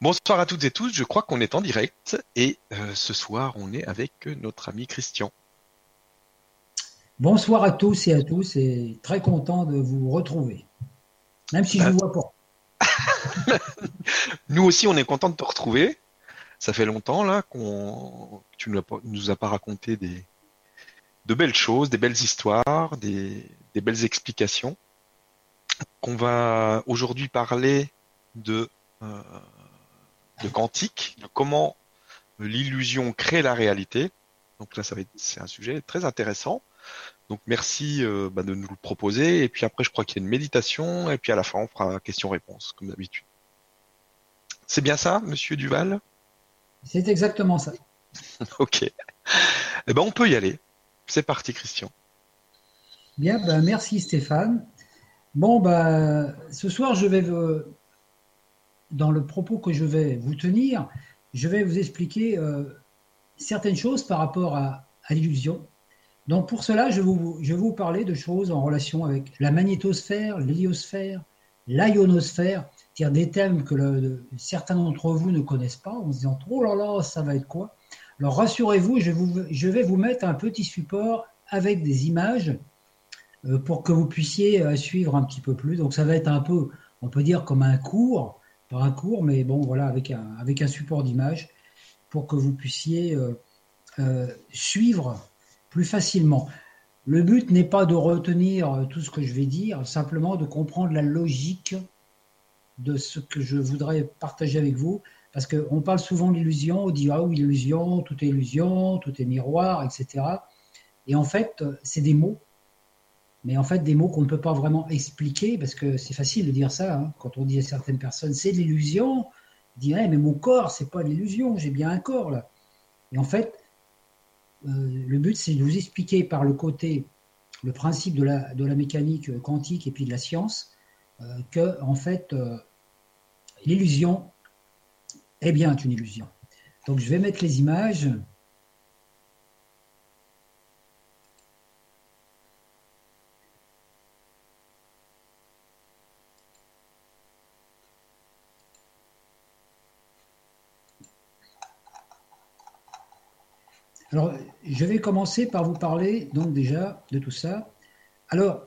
Bonsoir à toutes et tous, je crois qu'on est en direct et euh, ce soir on est avec notre ami Christian. Bonsoir à tous et à tous et très content de vous retrouver, même si je ne vous vois pas. nous aussi on est content de te retrouver. Ça fait longtemps là qu'on tu nous, nous as pas raconté des de belles choses, des belles histoires, des, des belles explications. Qu'on va aujourd'hui parler de euh, de quantique, de comment l'illusion crée la réalité. Donc là, ça va être, c'est un sujet très intéressant. Donc merci euh, bah, de nous le proposer. Et puis après, je crois qu'il y a une méditation. Et puis à la fin, on fera question-réponse, comme d'habitude. C'est bien ça, Monsieur Duval? C'est exactement ça. ok. Eh ben, on peut y aller. C'est parti, Christian. Bien, ben, merci Stéphane. Bon, ben, ce soir, je vais dans le propos que je vais vous tenir, je vais vous expliquer euh, certaines choses par rapport à, l'illusion. Donc pour cela, je, vais vous parler de choses en relation avec la magnétosphère, l'héliosphère, l'ionosphère, c'est-à-dire des thèmes que certains d'entre vous ne connaissent pas, en se disant oh là là, ça va être quoi? Alors rassurez-vous, je, je, vais vous mettre un petit support avec des images euh, pour que vous puissiez euh, suivre un petit peu plus. Donc ça va être un peu, on peut dire comme un cours, par un cours, mais bon, voilà, avec un, avec un support d'image pour que vous puissiez euh, euh, suivre plus facilement. Le but n'est pas de retenir tout ce que je vais dire, simplement de comprendre la logique de ce que je voudrais partager avec vous, parce qu'on parle souvent d'illusion, on dit ah oui, illusion, tout est illusion, tout est miroir, etc. Et en fait, c'est des mots mais en fait des mots qu'on ne peut pas vraiment expliquer, parce que c'est facile de dire ça, hein. quand on dit à certaines personnes c'est l'illusion, on dit mais mon corps, c'est pas l'illusion, j'ai bien un corps là. Et en fait, euh, le but c'est de vous expliquer par le côté, le principe de la, de la mécanique quantique et puis de la science, euh, que en fait, euh, l'illusion est bien une illusion. Donc je vais mettre les images. Je vais commencer par vous parler donc déjà de tout ça. Alors,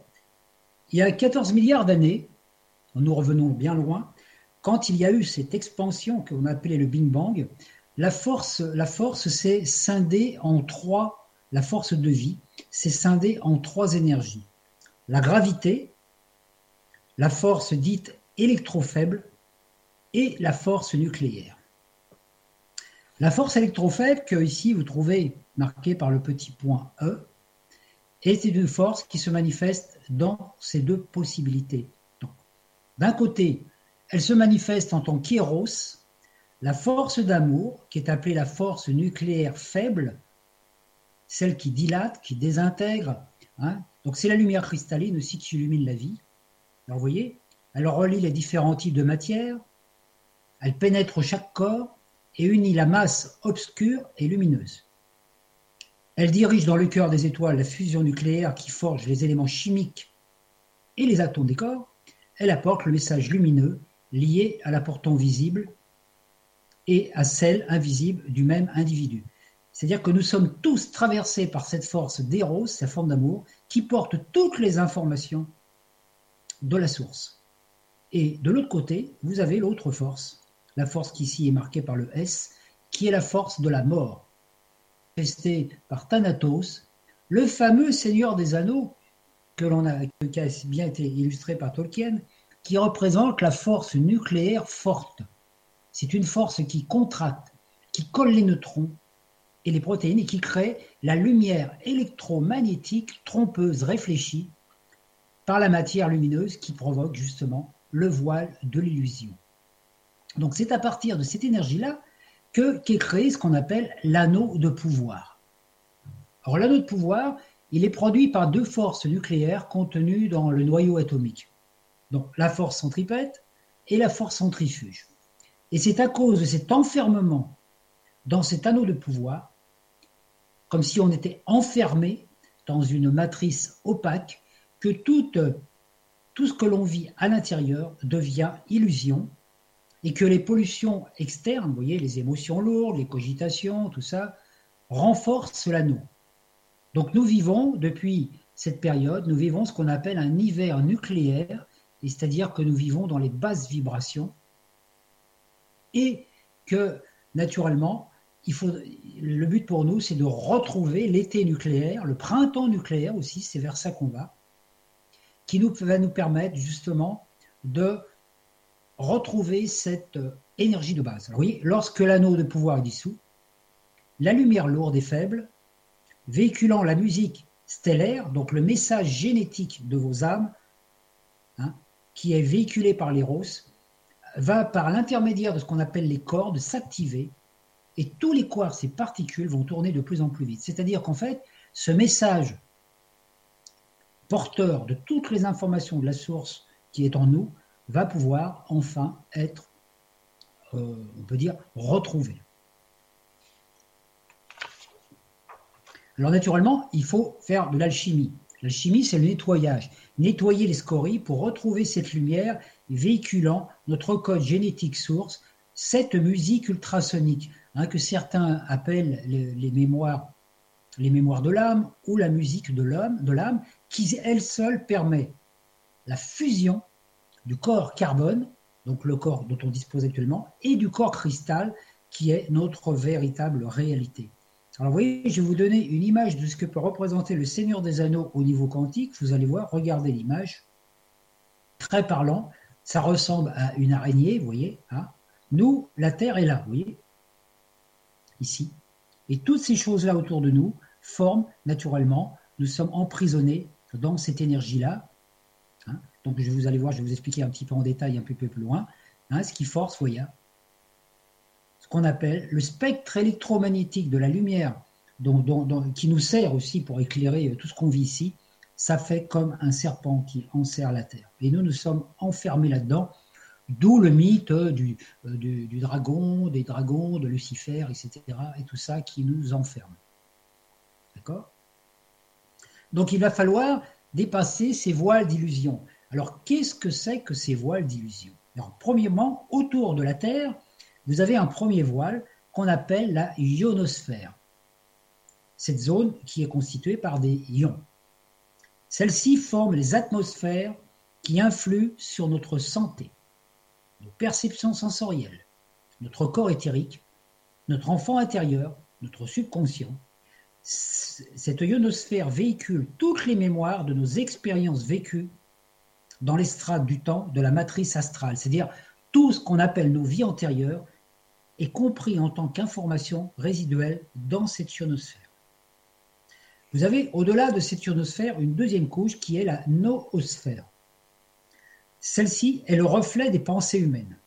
il y a 14 milliards d'années, nous revenons bien loin, quand il y a eu cette expansion que l'on appelait le Big Bang, la force, la force s'est scindée en trois, la force de vie s'est scindée en trois énergies. La gravité, la force dite électrofaible et la force nucléaire. La force électrofaible, que ici vous trouvez marquée par le petit point E, est une force qui se manifeste dans ces deux possibilités. D'un côté, elle se manifeste en tant qu'éros, la force d'amour, qui est appelée la force nucléaire faible, celle qui dilate, qui désintègre. Hein. Donc c'est la lumière cristalline aussi qui illumine la vie. Alors vous voyez, elle relie les différents types de matière, elle pénètre chaque corps, et unit la masse obscure et lumineuse. Elle dirige dans le cœur des étoiles la fusion nucléaire qui forge les éléments chimiques et les atomes des corps. Elle apporte le message lumineux lié à la portant visible et à celle invisible du même individu. C'est-à-dire que nous sommes tous traversés par cette force d'éros, cette forme d'amour, qui porte toutes les informations de la source. Et de l'autre côté, vous avez l'autre force, la force qui ici est marquée par le S, qui est la force de la mort, restée par Thanatos, le fameux Seigneur des Anneaux, que l'on a, qui a bien été illustré par Tolkien, qui représente la force nucléaire forte. C'est une force qui contracte, qui colle les neutrons et les protéines et qui crée la lumière électromagnétique trompeuse réfléchie par la matière lumineuse qui provoque justement le voile de l'illusion. Donc c'est à partir de cette énergie-là que qu'est créé ce qu'on appelle l'anneau de pouvoir. Alors l'anneau de pouvoir, il est produit par deux forces nucléaires contenues dans le noyau atomique. Donc la force centripète et la force centrifuge. Et c'est à cause de cet enfermement dans cet anneau de pouvoir, comme si on était enfermé dans une matrice opaque, que tout, tout ce que l'on vit à l'intérieur devient illusion et que les pollutions externes, vous voyez, les émotions lourdes, les cogitations, tout ça, renforcent l'anneau. Donc nous vivons, depuis cette période, nous vivons ce qu'on appelle un hiver nucléaire, c'est-à-dire que nous vivons dans les basses vibrations, et que, naturellement, il faut, le but pour nous, c'est de retrouver l'été nucléaire, le printemps nucléaire aussi, c'est vers ça qu'on va, qui nous, va nous permettre justement de retrouver cette euh, énergie de base. lorsque l'anneau de pouvoir est dissous, la lumière lourde et faible, véhiculant la musique stellaire, donc le message génétique de vos âmes, hein, qui est véhiculé par l'éros, va par l'intermédiaire de ce qu'on appelle les cordes s'activer et tous les quarks et particules vont tourner de plus en plus vite. C'est-à-dire qu'en fait, ce message porteur de toutes les informations de la source qui est en nous va pouvoir enfin être, euh, on peut dire, retrouvé. Alors naturellement, il faut faire de l'alchimie. L'alchimie, c'est le nettoyage. Nettoyer les scories pour retrouver cette lumière véhiculant notre code génétique source, cette musique ultrasonique, hein, que certains appellent les, mémoires, les mémoires de l'âme ou la musique de l'âme, de l'âme, qui elle seule permet la fusion du corps carbone, donc le corps dont on dispose actuellement, et du corps cristal, qui est notre véritable réalité. Alors vous voyez, je vais vous donner une image de ce que peut représenter le Seigneur des Anneaux au niveau quantique. Vous allez voir, regardez l'image. Très parlant. Ça ressemble à une araignée, vous voyez. Hein nous, la Terre est là, vous voyez. Ici. Et toutes ces choses-là autour de nous forment naturellement, nous sommes emprisonnés dans cette énergie-là. Donc je vous allez voir, je vais vous expliquer un petit peu en détail un peu, plus loin. Hein, ce qui force, vous voyez, ce qu'on appelle le spectre électromagnétique de la lumière, qui nous sert aussi pour éclairer euh, tout ce qu'on vit ici, ça fait comme un serpent qui enserre la terre. Et nous, nous sommes enfermés là-dedans, d'où le mythe du, euh, du, du, dragon, des dragons, de Lucifer, etc., et tout ça qui nous enferme. D'accord? Donc il va falloir dépasser ces voiles d'illusion. Alors qu'est-ce que c'est que ces voiles d'illusion? Alors premièrement, autour de la Terre, vous avez un premier voile qu'on appelle la ionosphère. Cette zone qui est constituée par des ions. Celles-ci forment les atmosphères qui influent sur notre santé, nos perceptions sensorielles, notre corps éthérique, notre enfant intérieur, notre subconscient. Cette ionosphère véhicule toutes les mémoires de nos expériences vécues dans l'estrade du temps de la matrice astrale, c'est-à-dire tout ce qu'on appelle nos vies antérieures est compris en tant qu'information résiduelle dans cette ionosphère. Vous avez au-delà de cette ionosphère une deuxième couche qui est la noosphère. Celle-ci est le reflet des pensées humaines,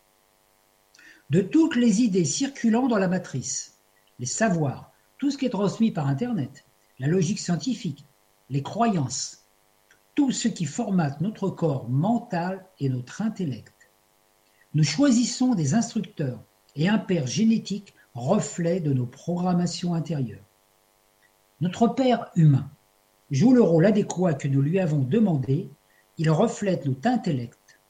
de toutes les idées circulant dans la matrice, les savoirs, tout ce qui est transmis par Internet, la logique scientifique, les croyances, tout ce qui formate notre corps mental et notre intellect. Nous choisissons des instructeurs et un père génétique reflet de nos programmations intérieures. Notre père humain joue le rôle adéquat que nous lui avons demandé, il reflète notre intellect.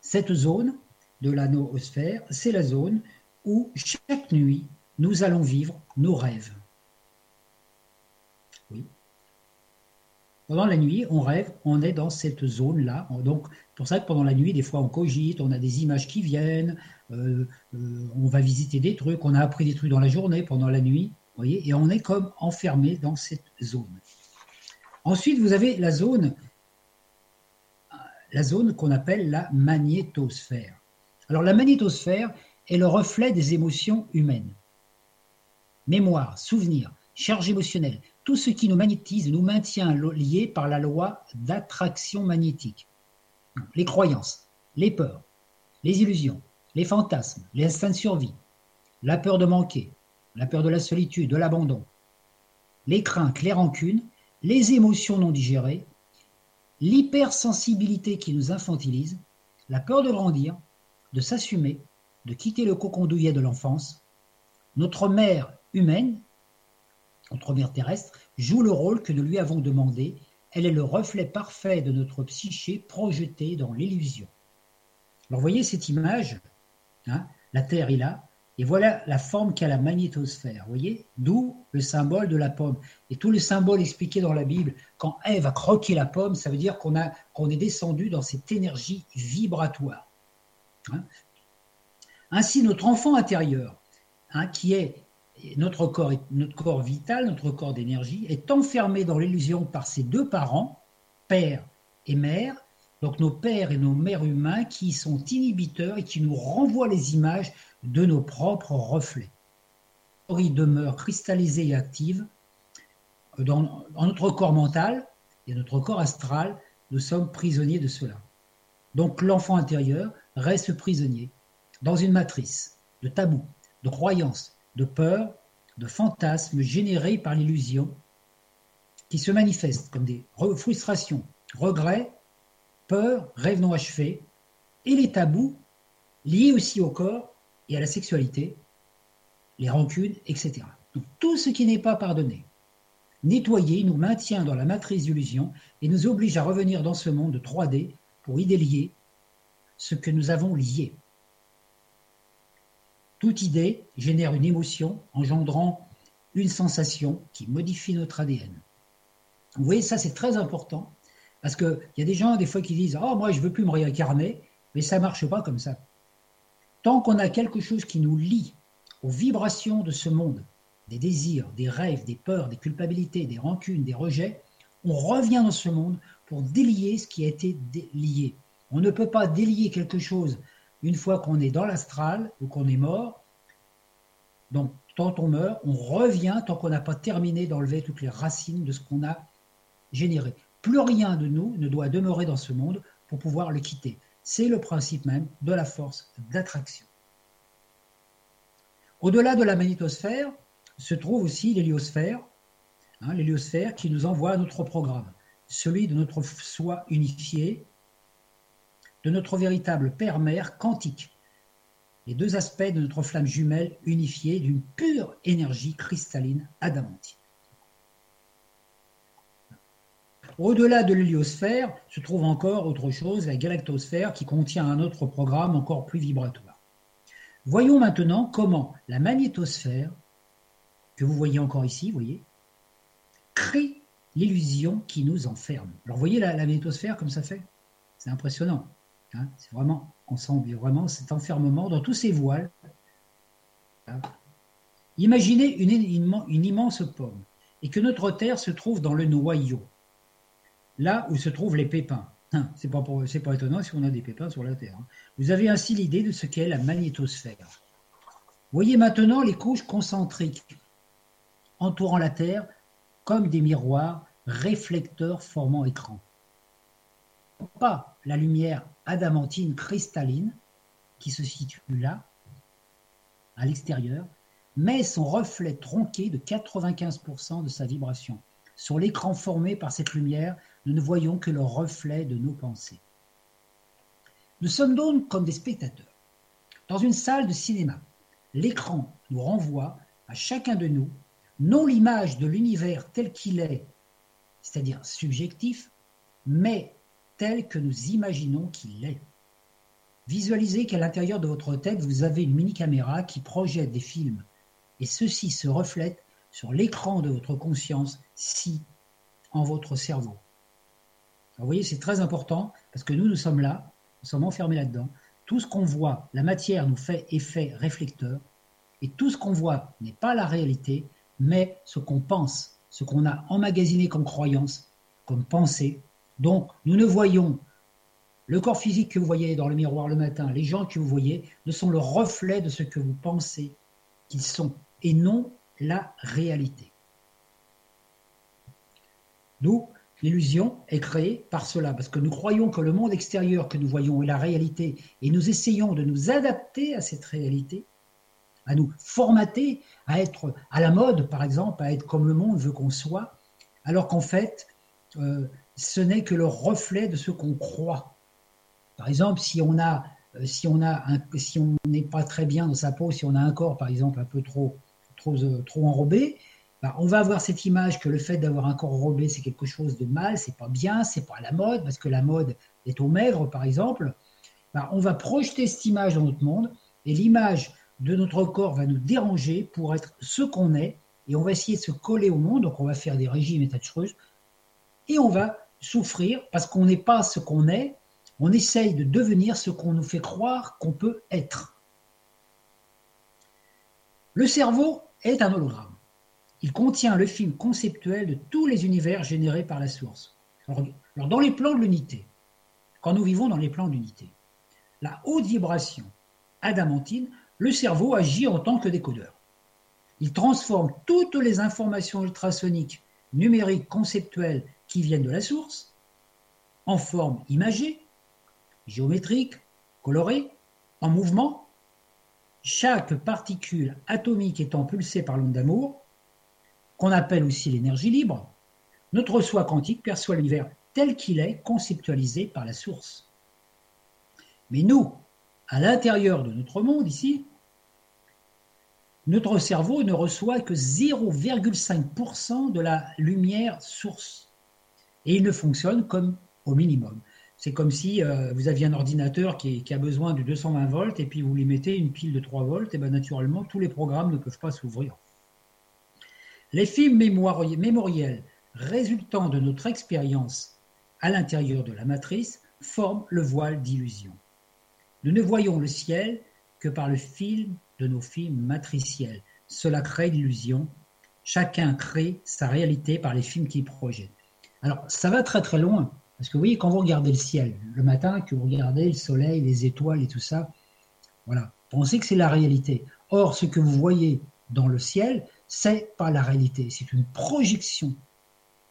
Cette zone de la noosphère, c'est la zone où chaque nuit nous allons vivre nos rêves. Oui. Pendant la nuit, on rêve, on est dans cette zone-là. Donc, pour ça que pendant la nuit, des fois, on cogite, on a des images qui viennent, euh, euh, on va visiter des trucs, on a appris des trucs dans la journée, pendant la nuit, voyez, et on est comme enfermé dans cette zone. Ensuite, vous avez la zone, la zone qu'on appelle la magnétosphère. Alors, la magnétosphère est le reflet des émotions humaines. Mémoire, souvenir, charge émotionnelle, tout ce qui nous magnétise nous maintient liés par la loi d'attraction magnétique. Les croyances, les peurs, les illusions, les fantasmes, les instincts de survie, la peur de manquer, la peur de la solitude, de l'abandon, les craintes, les rancunes, les émotions non digérées, l'hypersensibilité qui nous infantilise, la peur de grandir, de s'assumer, de quitter le cocon douillet de l'enfance, notre mère humaine notre mère terrestre, joue le rôle que nous lui avons demandé. Elle est le reflet parfait de notre psyché projeté dans l'illusion. Alors, voyez cette image, hein, la Terre est là, et voilà la forme qu'a la magnétosphère. Voyez D'où le symbole de la pomme. Et tout le symbole expliqué dans la Bible, quand Ève a croqué la pomme, ça veut dire qu'on qu'on est descendu dans cette énergie vibratoire. Hein. Ainsi, notre enfant intérieur, hein, qui est notre corps, vital, notre corps d'énergie, est enfermé dans l'illusion par ses deux parents, père et mère, donc nos pères et nos mères humains qui sont inhibiteurs et qui nous renvoient les images de nos propres reflets. Il demeure cristallisée et active dans, notre corps mental et notre corps astral. Nous sommes prisonniers de cela. Donc l'enfant intérieur reste prisonnier dans une matrice de tabous, de croyances, de peurs, de fantasmes générés par l'illusion qui se manifestent comme des frustrations, regrets, peurs, rêves non achevés et les tabous liés aussi au corps et à la sexualité, les rancunes, etc. Donc tout ce qui n'est pas pardonné, nettoyé, nous maintient dans la matrice d'illusion et nous oblige à revenir dans ce monde 3D pour y délier ce que nous avons lié. Toute idée génère une émotion engendrant une sensation qui modifie notre ADN. Vous voyez, ça c'est très important parce qu'il y a des gens des fois qui disent Oh, moi je veux plus me réincarner, mais ça ne marche pas comme ça. Tant qu'on a quelque chose qui nous lie aux vibrations de ce monde, des désirs, des rêves, des peurs, des culpabilités, des rancunes, des rejets, on revient dans ce monde pour délier ce qui a été lié. On ne peut pas délier quelque chose une fois qu'on est dans l'astral ou qu'on est mort. Donc, quand on meurt, on revient tant qu'on n'a pas terminé d'enlever toutes les racines de ce qu'on a généré. Plus rien de nous ne doit demeurer dans ce monde pour pouvoir le quitter. C'est le principe même de la force d'attraction. Au-delà de la magnétosphère se trouve aussi l'héliosphère, hein, l'héliosphère qui nous envoie notre programme, celui de notre soi unifié, de notre véritable père-mère quantique, les deux aspects de notre flamme jumelle unifiée d'une pure énergie cristalline adamantine. Au-delà de l'héliosphère se trouve encore autre chose, la galactosphère, qui contient un autre programme encore plus vibratoire. Voyons maintenant comment la magnétosphère, que vous voyez encore ici, voyez, crée l'illusion qui nous enferme. Alors voyez la, magnétosphère comme ça fait? C'est impressionnant. Hein. c'est vraiment, on sent vraiment cet enfermement dans tous ces voiles. Imaginez une immense pomme et que notre Terre se trouve dans le noyau là où se trouvent les pépins. Hein, c'est pas, pas étonnant si on a des pépins sur la Terre. Hein. Vous avez ainsi l'idée de ce qu'est la magnétosphère. Voyez maintenant les couches concentriques entourant la Terre comme des miroirs réflecteurs formant écran. Pas la lumière adamantine cristalline qui se situe là, à l'extérieur, mais son reflet tronqué de 95% de sa vibration. Sur l'écran formé par cette lumière, nous ne voyons que le reflet de nos pensées. Nous sommes donc comme des spectateurs. Dans une salle de cinéma, l'écran nous renvoie à chacun de nous non l'image de l'univers tel qu'il est, c'est-à-dire subjectif, mais tel que nous imaginons qu'il est. Visualisez qu'à l'intérieur de votre tête, vous avez une mini-caméra qui projette des films, et ceux-ci se reflètent sur l'écran de votre conscience, si en votre cerveau. vous voyez, c'est très important parce que nous, nous sommes là, nous sommes enfermés là-dedans. Tout ce qu'on voit, la matière nous fait effet réflecteur, et tout ce qu'on voit n'est pas la réalité, mais ce qu'on pense, ce qu'on a emmagasiné comme croyance, comme pensée. Donc, nous ne voyons le corps physique que vous voyez dans le miroir le matin, les gens que vous voyez, ne sont le reflet de ce que vous pensez qu'ils sont, et non la réalité. D'où l'illusion est créée par cela, parce que nous croyons que le monde extérieur que nous voyons est la réalité, et nous essayons de nous adapter à cette réalité, à nous formater, à être à la mode, par exemple, à être comme le monde veut qu'on soit, alors qu'en fait, euh, ce n'est que le reflet de ce qu'on croit. Par exemple, si on a, euh, si on a, si on n'est pas très bien dans sa peau, si on a un corps, par exemple, un peu trop trop, euh, enrobé, bah, on va avoir cette image que le fait d'avoir un corps enrobé, c'est quelque chose de mal, c'est pas bien, c'est pas la mode, parce que la mode est au maigre, par exemple. bah, on va projeter cette image dans notre monde et l'image de notre corps va nous déranger pour être ce qu'on est et on va essayer de se coller au monde. Donc on va faire des régimes et tas de choses et on va souffrir parce qu'on n'est pas ce qu'on est. On essaye de devenir ce qu'on nous fait croire qu'on peut être. Le cerveau est un hologramme. Il contient le film conceptuel de tous les univers générés par la source. Dans les plans de l'unité, quand nous vivons dans les plans d'unité, la haute vibration adamantine, le cerveau agit en tant que décodeur. Il transforme toutes les informations ultrasoniques, numériques, conceptuelles qui viennent de la source en forme imagée, géométrique, colorée, en mouvement, chaque particule atomique étant pulsée par l'onde d'amour, qu'on appelle aussi l'énergie libre, notre soi quantique perçoit l'univers tel qu'il est conceptualisé par la source. Mais nous, à l'intérieur de notre monde ici, notre cerveau ne reçoit que 0,5% de la lumière source. Et il ne fonctionne comme au minimum. C'est comme si euh, vous aviez un ordinateur qui, a besoin de 220 volts et puis vous lui mettez une pile de 3 volts, et bien naturellement, tous les programmes ne peuvent pas s'ouvrir. Les films mémoriels résultant de notre expérience à l'intérieur de la matrice forment le voile d'illusion. Nous ne voyons le ciel que par le film de nos films matriciels. Cela crée l'illusion. Chacun crée sa réalité par les films qu'il projette. Alors, ça va très très loin. Parce que vous voyez, quand vous regardez le ciel, le matin, que vous regardez le soleil, les étoiles et tout ça, voilà, pensez que c'est la réalité. Or, ce que vous voyez dans le ciel, c'est pas la réalité, c'est une projection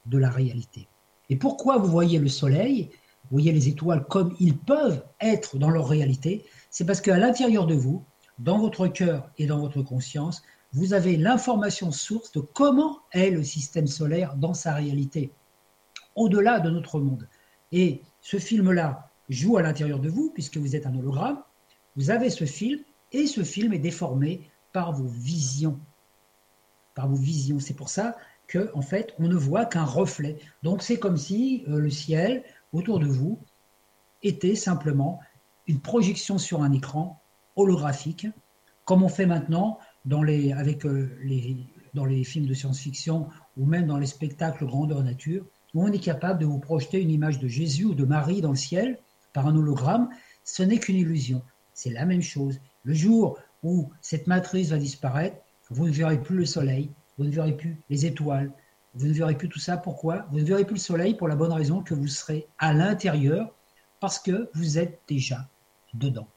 de la réalité. Et pourquoi vous voyez le soleil, vous voyez les étoiles comme ils peuvent être dans leur réalité C'est parce qu'à l'intérieur de vous, dans votre cœur et dans votre conscience, vous avez l'information source de comment est le système solaire dans sa réalité, au-delà de notre monde. Et ce film-là joue à l'intérieur de vous, puisque vous êtes un hologramme. Vous avez ce film, et ce film est déformé par vos visions. Par vos visions. C'est pour ça que, en fait, on ne voit qu'un reflet. Donc, c'est comme si euh, le ciel autour de vous était simplement une projection sur un écran holographique, comme on fait maintenant les, avec euh, dans les films de science-fiction ou même dans les spectacles grandeur nature où on est capable de vous projeter une image de Jésus ou de Marie dans le ciel par un hologramme, ce n'est qu'une illusion. C'est la même chose. Le jour où cette matrice va disparaître, vous ne verrez plus le soleil, vous ne verrez plus les étoiles, vous ne verrez plus tout ça. Pourquoi? Vous ne verrez plus le soleil pour la bonne raison que vous serez à l'intérieur parce que vous êtes déjà dedans.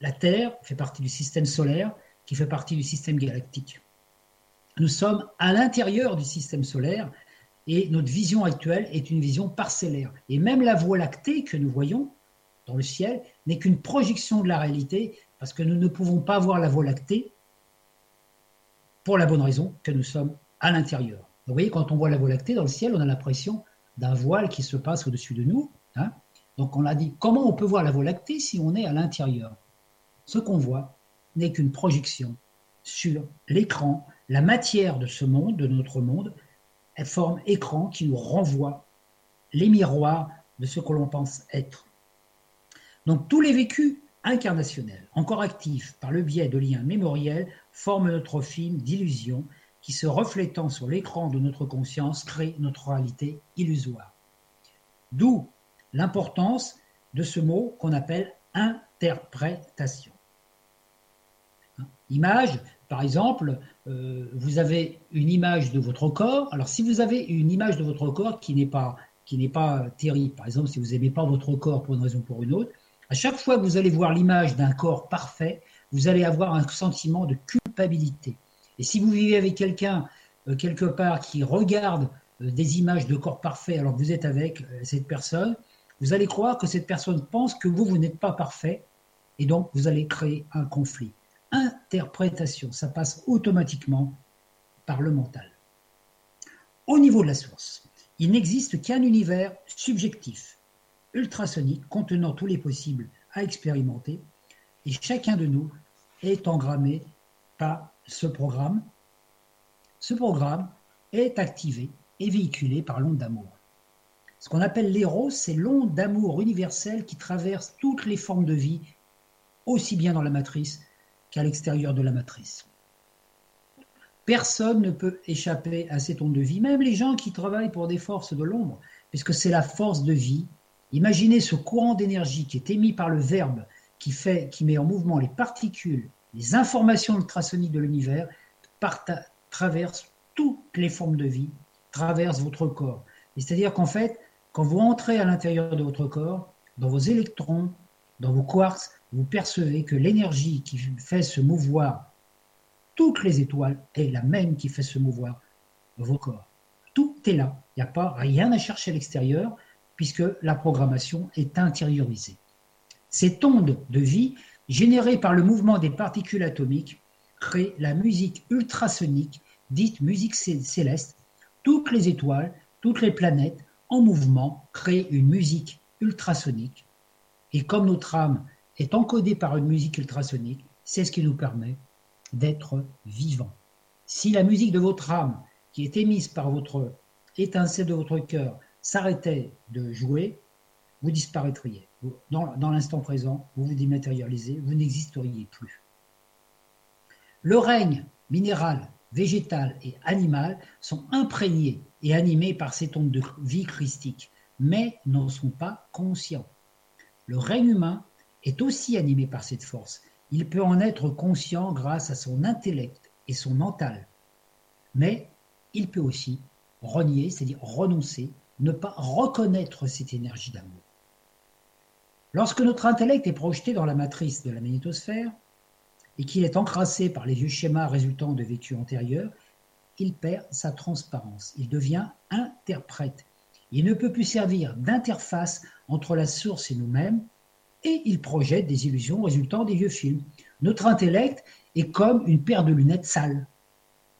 La Terre fait partie du système solaire qui fait partie du système galactique. Nous sommes à l'intérieur du système solaire et notre vision actuelle est une vision parcellaire. Et même la Voie lactée que nous voyons dans le ciel n'est qu'une projection de la réalité, parce que nous ne pouvons pas voir la Voie lactée pour la bonne raison que nous sommes à l'intérieur. Vous voyez, quand on voit la Voie lactée dans le ciel, on a l'impression d'un voile qui se passe au-dessus de nous. Hein. Donc on a dit, comment on peut voir la Voie lactée si on est à l'intérieur? Ce qu'on voit n'est qu'une projection sur l'écran, la matière de ce monde, de notre monde, forme écran qui nous renvoie les miroirs de ce que l'on pense être. Donc tous les vécus incarnationnels, encore actifs par le biais de liens mémoriels, forment notre film d'illusion qui, se reflétant sur l'écran de notre conscience, crée notre réalité illusoire. D'où l'importance de ce mot qu'on appelle interprétation. Image, par exemple, euh, vous avez une image de votre corps. Alors, si vous avez une image de votre corps qui n'est pas, qui n'est pas terrible, par exemple, si vous n'aimez pas votre corps pour une raison ou pour une autre, à chaque fois que vous allez voir l'image d'un corps parfait, vous allez avoir un sentiment de culpabilité. Et si vous vivez avec quelqu'un euh, quelque part qui regarde euh, des images de corps parfait alors que vous êtes avec cette personne, vous allez croire que cette personne pense que vous, vous n'êtes pas parfait, et donc vous allez créer un conflit interprétation. Ça passe automatiquement par le mental. Au niveau de la source, il n'existe qu'un univers subjectif, ultrasonique, contenant tous les possibles à expérimenter, et chacun de nous est engrammé par ce programme. Ce programme est activé et véhiculé par l'onde d'amour. Ce qu'on appelle l'éros, c'est l'onde d'amour universel qui traverse toutes les formes de vie, aussi bien dans la matrice qu'à l'extérieur de la matrice. Personne ne peut échapper à cette onde de vie, même les gens qui travaillent pour des forces de l'ombre, puisque c'est la force de vie. Imaginez ce courant d'énergie qui est émis par le verbe, qui, fait, qui met en mouvement les particules, les informations ultrasoniques de l'univers, traverse toutes les formes de vie, traverse votre corps. C'est-à-dire qu'en fait, quand vous entrez à l'intérieur de votre corps, dans vos électrons, dans vos quarks, vous percevez que l'énergie qui fait se mouvoir toutes les étoiles est la même qui fait se mouvoir vos corps. Tout est là. Il n'y a pas rien à chercher à l'extérieur puisque la programmation est intériorisée. Cette onde de vie, générée par le mouvement des particules atomiques, crée la musique ultrasonique, dite musique céleste. Toutes les étoiles, toutes les planètes en mouvement créent une musique ultrasonique. Et comme notre âme est encodée par une musique ultrasonique, c'est ce qui nous permet d'être vivants. Si la musique de votre âme, qui est émise par votre étincelle de votre cœur, s'arrêtait de jouer, vous disparaîtriez. Dans, dans l'instant présent, vous vous dématérialisez, vous n'existeriez plus. Le règne minéral, végétal et animal sont imprégnés et animés par cette onde de vie christique, mais n'en sont pas conscients. Le règne humain est aussi animé par cette force. Il peut en être conscient grâce à son intellect et son mental. Mais il peut aussi renier, c'est-à-dire renoncer, ne pas reconnaître cette énergie d'amour. Lorsque notre intellect est projeté dans la matrice de la magnétosphère et qu'il est encrassé par les vieux schémas résultant de vécus antérieurs, il perd sa transparence, il devient interprète. Il ne peut plus servir d'interface entre la source et nous-mêmes, et il projette des illusions résultant des vieux films. Notre intellect est comme une paire de lunettes sales.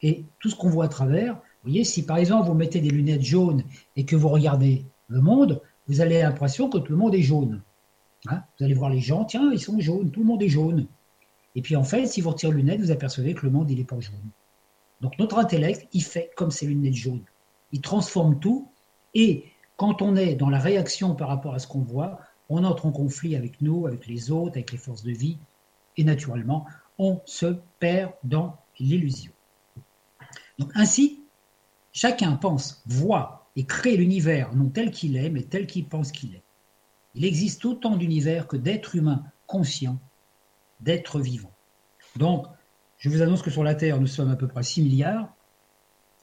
Et tout ce qu'on voit à travers, vous voyez, si par exemple vous mettez des lunettes jaunes et que vous regardez le monde, vous avez l'impression que tout le monde est jaune. Hein? Vous allez voir les gens, tiens, ils sont jaunes, tout le monde est jaune. Et puis en fait, si vous retirez les lunettes, vous apercevez que le monde, il n'est pas jaune. Donc notre intellect, il fait comme ces lunettes jaunes. Il transforme tout. Et quand on est dans la réaction par rapport à ce qu'on voit, on entre en conflit avec nous, avec les autres, avec les forces de vie. Et naturellement, on se perd dans l'illusion. Donc ainsi, chacun pense, voit et crée l'univers non tel qu'il est, mais tel qu'il pense qu'il est. Il existe autant d'univers que d'êtres humains conscients, d'êtres vivants. Donc, je vous annonce que sur la Terre, nous sommes à peu près 6 milliards.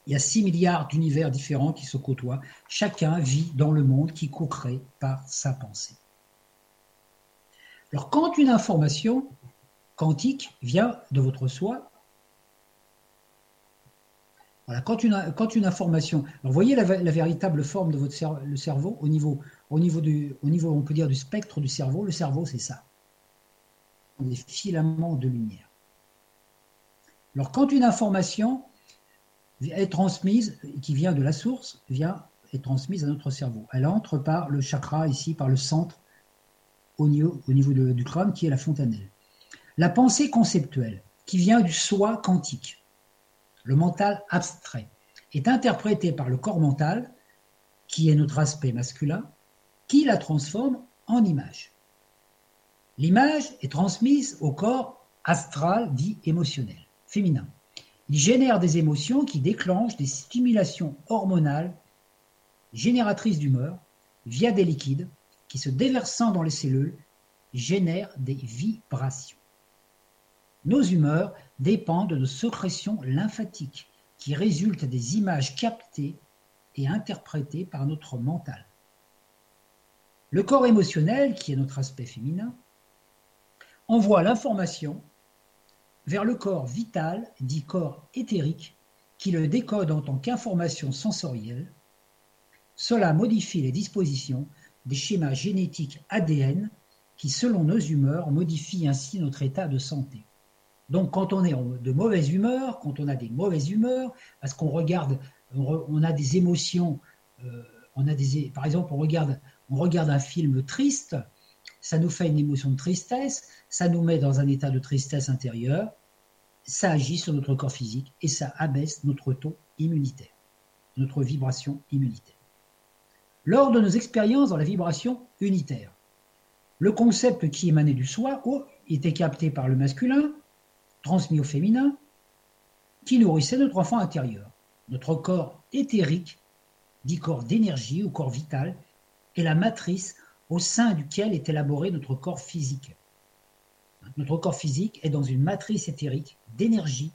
Il y a 6 milliards d'univers différents qui se côtoient. Chacun vit dans le monde qui co-crée par sa pensée. Alors, quand une information quantique vient de votre soi, voilà, quand une, quand une information. vous voyez la, véritable forme de votre cerveau, le cerveau au niveau, au, niveau du, au niveau, on peut dire, du spectre du cerveau. Le cerveau, c'est ça. Des filaments de lumière. Alors, quand une information est transmise, qui vient de la source, vient, est transmise à notre cerveau. Elle entre par le chakra, ici, par le centre, au niveau, au niveau du crâne, qui est la fontanelle. La pensée conceptuelle, qui vient du soi quantique, le mental abstrait, est interprétée par le corps mental, qui est notre aspect masculin, qui la transforme en image. L'image est transmise au corps astral dit émotionnel féminin. Il génère des émotions qui déclenchent des stimulations hormonales génératrices d'humeur via des liquides qui, se déversant dans les cellules, génèrent des vibrations. Nos humeurs dépendent de sécrétions lymphatiques qui résultent des images captées et interprétées par notre mental. Le corps émotionnel, qui est notre aspect féminin, envoie l'information vers le corps vital, dit corps éthérique, qui le décode en tant qu'information sensorielle. Cela modifie les dispositions des schémas génétiques ADN qui, selon nos humeurs, modifient ainsi notre état de santé. Donc quand on est de mauvaise humeur, quand on a des mauvaises humeurs, parce qu'on regarde, on a des émotions, euh, on a par exemple, on regarde, on regarde un film triste, ça nous fait une émotion de tristesse, ça nous met dans un état de tristesse intérieure, ça agit sur notre corps physique et ça abaisse notre taux immunitaire, notre vibration immunitaire. Lors de nos expériences dans la vibration unitaire. Le concept qui émanait du soi oh, était capté par le masculin, transmis au féminin, qui nourrissait notre enfant intérieur. Notre corps éthérique, dit corps d'énergie ou corps vital, est la matrice au sein duquel est élaboré notre corps physique. Notre corps physique est dans une matrice éthérique d'énergie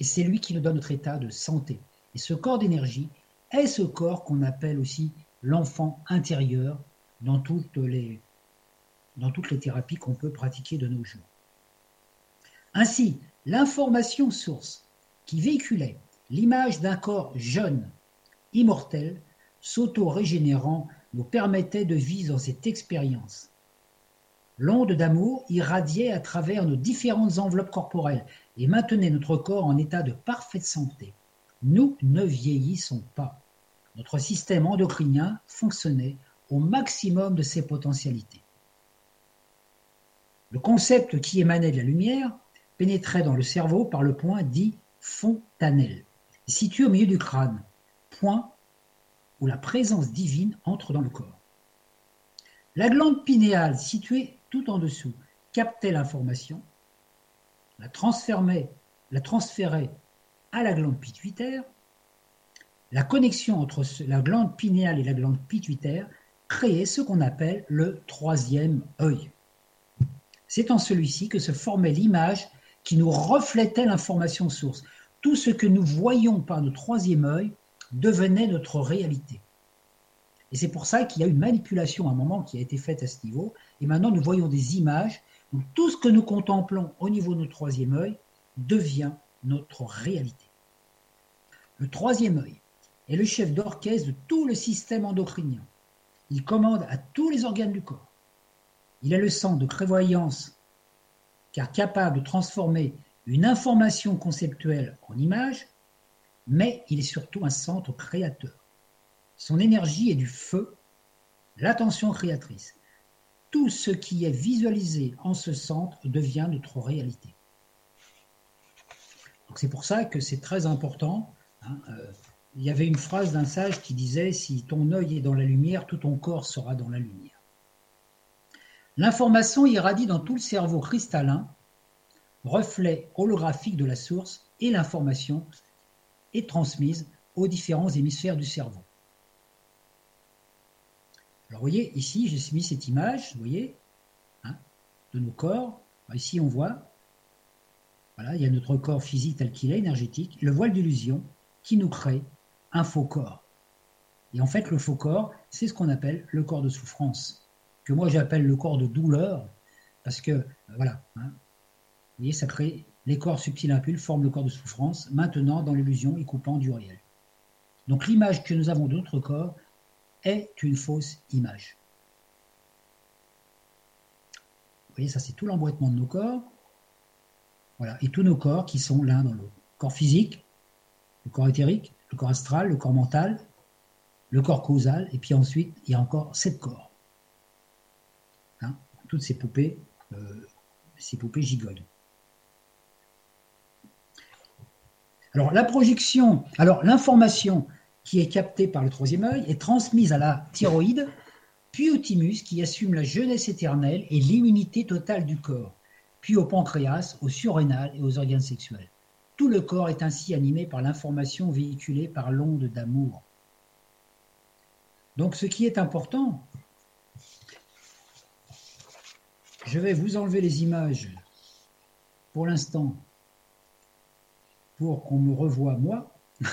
et c'est lui qui nous donne notre état de santé. Et ce corps d'énergie est ce corps qu'on appelle aussi l'enfant intérieur dans toutes les, thérapies qu'on peut pratiquer de nos jours? Ainsi, l'information source qui véhiculait l'image d'un corps jeune, immortel, s'auto-régénérant, nous permettait de vivre cette expérience. L'onde d'amour irradiait à travers nos différentes enveloppes corporelles et maintenait notre corps en état de parfaite santé. Nous ne vieillissons pas. Notre système endocrinien fonctionnait au maximum de ses potentialités. Le concept qui émanait de la lumière pénétrait dans le cerveau par le point dit fontanelle, situé au milieu du crâne, point où la présence divine entre dans le corps. La glande pinéale, située tout en dessous, captait l'information, la transférait, la transférait à la glande pituitaire. La connexion entre la glande pinéale et la glande pituitaire créait ce qu'on appelle le troisième œil. C'est en celui-ci que se formait l'image qui nous reflétait l'information source. Tout ce que nous voyons par notre troisième œil devenait notre réalité. Et c'est pour ça qu'il y a une manipulation à un moment qui a été faite à ce niveau. Et maintenant, nous voyons des images. Donc, tout ce que nous contemplons au niveau de notre troisième œil devient notre réalité. Le troisième œil est le chef d'orchestre de tout le système endocrinien. Il commande à tous les organes du corps. Il est le centre de prévoyance, car capable de transformer une information conceptuelle en image, mais il est surtout un centre créateur. Son énergie est du feu, l'attention créatrice. Tout ce qui est visualisé en ce centre devient notre réalité. C'est pour ça que c'est très important. Hein, euh, il y avait une phrase d'un sage qui disait Si ton œil est dans la lumière, tout ton corps sera dans la lumière. L'information irradie dans tout le cerveau cristallin, reflet holographique de la source, et l'information est transmise aux différents hémisphères du cerveau. Alors, vous voyez, ici, j'ai mis cette image, vous voyez, hein, de nos corps. ici, on voit, voilà, il y a notre corps physique tel qu'il est, énergétique, le voile d'illusion qui nous crée un faux corps. Et en fait, le faux corps, c'est ce qu'on appelle le corps de souffrance, que moi j'appelle le corps de douleur, parce que, euh, voilà, hein, vous voyez, ça crée les corps subtils impulses forment le corps de souffrance, maintenant dans l'illusion et coupant du réel. Donc l'image que nous avons de notre corps, est une fausse image. Vous voyez, ça c'est tout l'emboîtement de nos corps. Voilà, et tous nos corps qui sont l'un dans l'autre. Corps physique, le corps éthérique, le corps astral, le corps mental, le corps causal, et puis ensuite il y a encore sept corps. Hein, toutes ces poupées, euh. Alors la projection, alors l'information qui est captée par le troisième œil, est transmise à la thyroïde, puis au thymus qui assume la jeunesse éternelle et l'immunité totale du corps, puis au pancréas, au surrénal et aux organes sexuels. Tout le corps est ainsi animé par l'information véhiculée par l'onde d'amour. Donc ce qui est important, je vais vous enlever les images pour l'instant pour qu'on me revoie moi.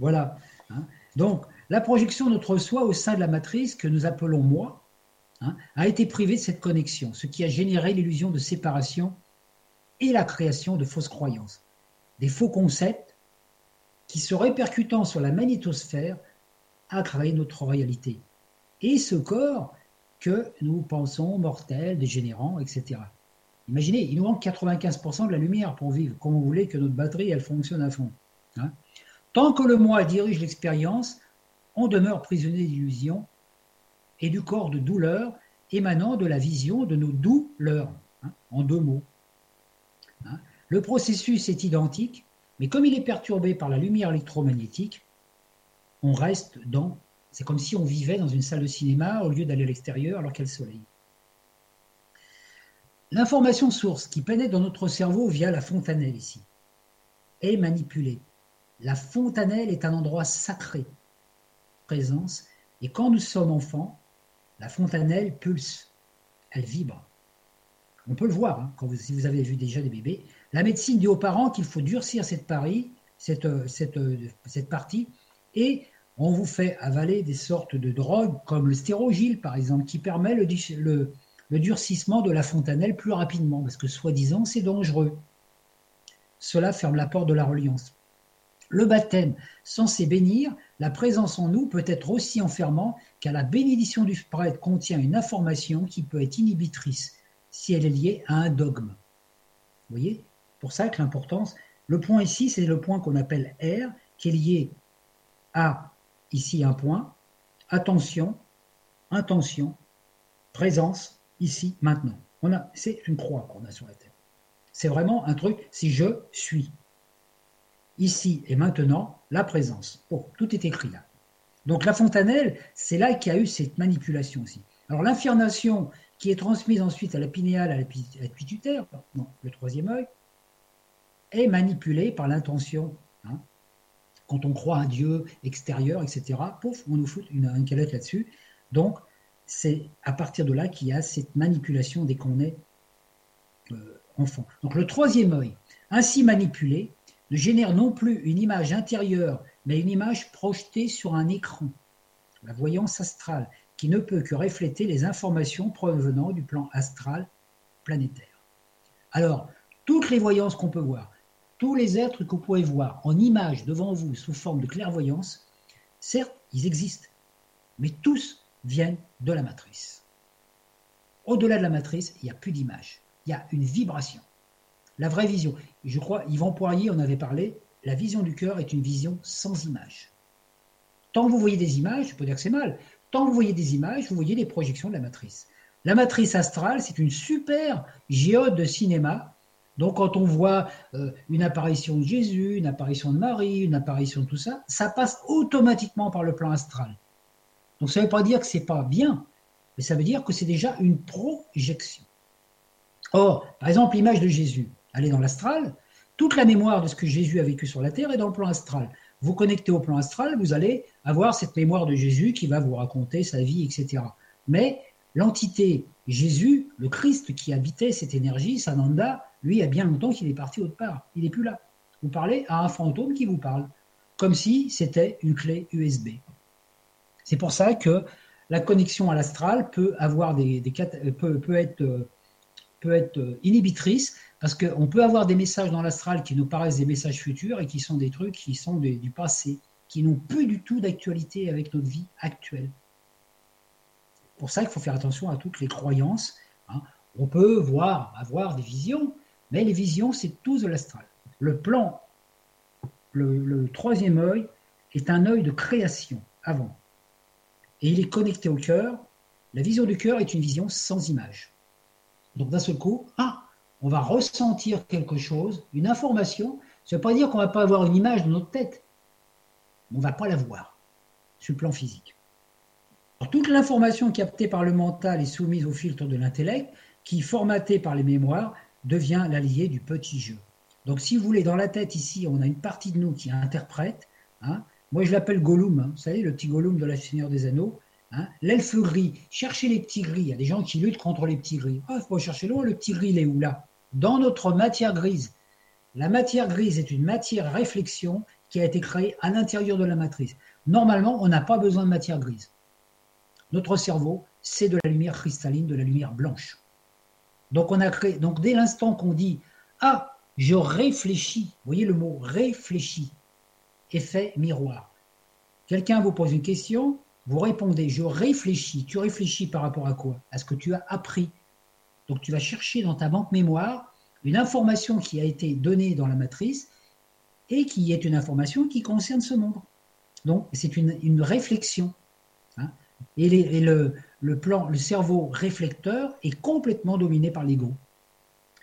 Voilà. Hein. Donc, la projection de notre soi au sein de la matrice que nous appelons moi hein, a été privée de cette connexion, ce qui a généré l'illusion de séparation et la création de fausses croyances, des faux concepts qui, se répercutant sur la magnétosphère, a créé notre réalité. Et ce corps que nous pensons mortel, dégénérant, etc. Imaginez, il nous manque 95% de la lumière pour vivre. Comment vous voulez que notre batterie, elle fonctionne à fond hein. Tant que le moi dirige l'expérience, on demeure prisonnier d'illusions et du corps de douleur émanant de la vision de nos douleurs, hein, en deux mots. Hein. Le processus est identique, mais comme il est perturbé par la lumière électromagnétique, on reste dans. C'est comme si on vivait dans une salle de cinéma au lieu d'aller à l'extérieur alors qu'il y a le soleil. L'information source qui pénètre dans notre cerveau via la fontanelle ici est manipulée. La fontanelle est un endroit sacré, présence, et quand nous sommes enfants, la fontanelle pulse, elle vibre. On peut le voir, hein, quand vous, si vous avez vu déjà des bébés. La médecine dit aux parents qu'il faut durcir cette, cette, cette, cette partie et on vous fait avaler des sortes de drogues comme le stérogile par exemple qui permet le durcissement de la fontanelle plus rapidement parce que soi-disant c'est dangereux. Cela ferme la porte de la reliance. Le baptême, censé bénir, la présence en nous peut être aussi enfermant car la bénédiction du prêtre contient une information qui peut être inhibitrice si elle est liée à un dogme. Vous voyez? Pour ça que l'importance, le point ici, c'est le point qu'on appelle R, qui est lié à, ici, un point, attention, intention, présence, ici, maintenant. C'est une croix qu'on a sur la Terre. C'est vraiment un truc, si je suis. Ici et maintenant, la présence. Tout est écrit là. Donc la fontanelle, c'est là qu'il y a eu cette manipulation aussi. Alors l'information qui est transmise ensuite à la pinéale, à la pituitaire, non, le troisième œil, est manipulée par l'intention. Hein. Quand on croit un Dieu extérieur, etc., pouf, on nous fout une, calette là-dessus. Donc, c'est à partir de là qu'il y a cette manipulation dès qu'on est euh, enfant. Donc le troisième œil, ainsi manipulé, ne génère non plus une image intérieure, mais une image projetée sur un écran, la voyance astrale, qui ne peut que refléter les informations provenant du plan astral planétaire. Alors, toutes les voyances qu'on peut voir, tous les êtres que vous pouvez voir en image devant vous sous forme de clairvoyance, certes, ils existent, mais tous viennent de la matrice. Au-delà de la matrice, il n'y a plus d'image, il y a une vibration. La vraie vision. Je crois, Yvan Poirier en avait parlé, la vision du cœur est une vision sans image. Tant que vous voyez des images, je peux dire que c'est mal, tant que vous voyez des images, vous voyez des projections de la matrice. La matrice astrale, c'est une super géode de cinéma. Donc quand on voit euh, une apparition de Jésus, une apparition de Marie, une apparition de tout ça, ça passe automatiquement par le plan astral. Donc ça ne veut pas dire que c'est pas bien, mais ça veut dire que c'est déjà une projection. Or, par exemple, l'image de Jésus, est dans l'astral. Toute la mémoire de ce que Jésus a vécu sur la terre est dans le plan astral. Vous connectez au plan astral, vous allez avoir cette mémoire de Jésus qui va vous raconter sa vie, etc. Mais l'entité Jésus, le Christ qui habitait cette énergie, Sananda, lui, a bien longtemps qu'il est parti autre part. Il n'est plus là. Vous parlez à un fantôme qui vous parle, comme si c'était une clé USB. C'est pour ça que la connexion à l'astral peut avoir des, peut, peut, être, peut être inhibitrice parce qu'on peut avoir des messages dans l'astral qui nous paraissent des messages futurs et qui sont des trucs qui sont du passé, qui n'ont plus du tout d'actualité avec notre vie actuelle. Pour ça qu'il faut faire attention à toutes les croyances. Hein. On peut voir, avoir des visions, mais les visions, c'est tout de l'astral. Le plan, le, le troisième œil, est un œil de création avant et il est connecté au cœur. La vision du cœur est une vision sans image. Donc d'un seul coup, ah, on va ressentir quelque chose, une information. Ça ne veut pas dire qu'on ne va pas avoir une image dans notre tête. On ne va pas la voir sur le plan physique. toute l'information captée par le mental est soumise au filtre de l'intellect, qui, formaté par les mémoires, devient l'allié du petit jeu. Donc si vous voulez, dans la tête ici, on a une partie de nous qui interprète, hein, moi, je l'appelle Gollum, hein. vous savez, le petit Gollum de la Seigneur des Anneaux. Hein. L'elfe gris, cherchez les petits gris. Il y a des gens qui luttent contre les petits gris. Ah, il faut chercher loin, le petit gris, il est où là? Dans notre matière grise. La matière grise est une matière réflexion qui a été créée à l'intérieur de la matrice. Normalement, on n'a pas besoin de matière grise. Notre cerveau, c'est de la lumière cristalline, de la lumière blanche. Donc, on a créé. Donc, dès l'instant qu'on dit Ah, je réfléchis, voyez le mot réfléchis, effet miroir. Quelqu'un vous pose une question, vous répondez, je réfléchis. Tu réfléchis par rapport à quoi? À ce que tu as appris. Donc tu vas chercher dans ta banque mémoire une information qui a été donnée dans la matrice et qui est une information qui concerne ce monde. Donc c'est une, réflexion. Hein. et, le, le, plan, le cerveau réflecteur est complètement dominé par l'ego,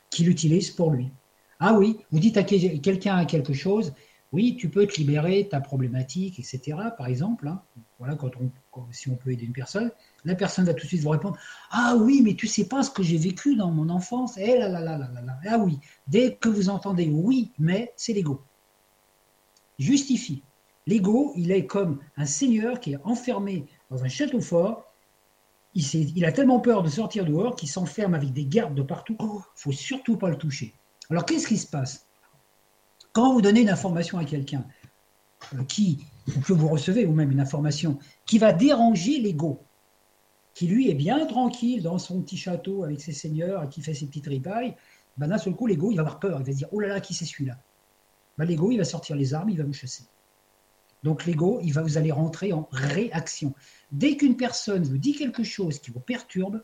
qui l'utilise pour lui. Ah oui, vous dites à quelqu'un quelque chose, oui, tu peux te libérer ta problématique, etc. Par exemple, hein. voilà, quand on, si on peut aider une personne, la personne va tout de suite vous répondre Ah oui, mais tu sais pas ce que j'ai vécu dans mon enfance. Eh là là là là là là. Ah oui, dès que vous entendez oui, mais c'est l'ego. Justifie. L'ego, il est comme un seigneur qui est enfermé dans un château fort. Il, il a tellement peur de sortir dehors qu'il s'enferme avec des gardes de partout. Il oh, faut surtout pas le toucher. Alors qu'est-ce qui se passe? Quand vous donnez une information à quelqu'un euh, qui, que vous recevez, ou même une information qui va déranger l'ego, qui lui est bien tranquille dans son petit château avec ses seigneurs, qui fait ses petites ripailles, ben d'un seul coup, l'ego, il va avoir peur, il va se dire, oh là là, qui c'est celui-là? Ben, L'ego, il va sortir les armes, il va vous chasser. Donc l'ego, il va vous aller rentrer en réaction. Dès qu'une personne vous dit quelque chose qui vous perturbe,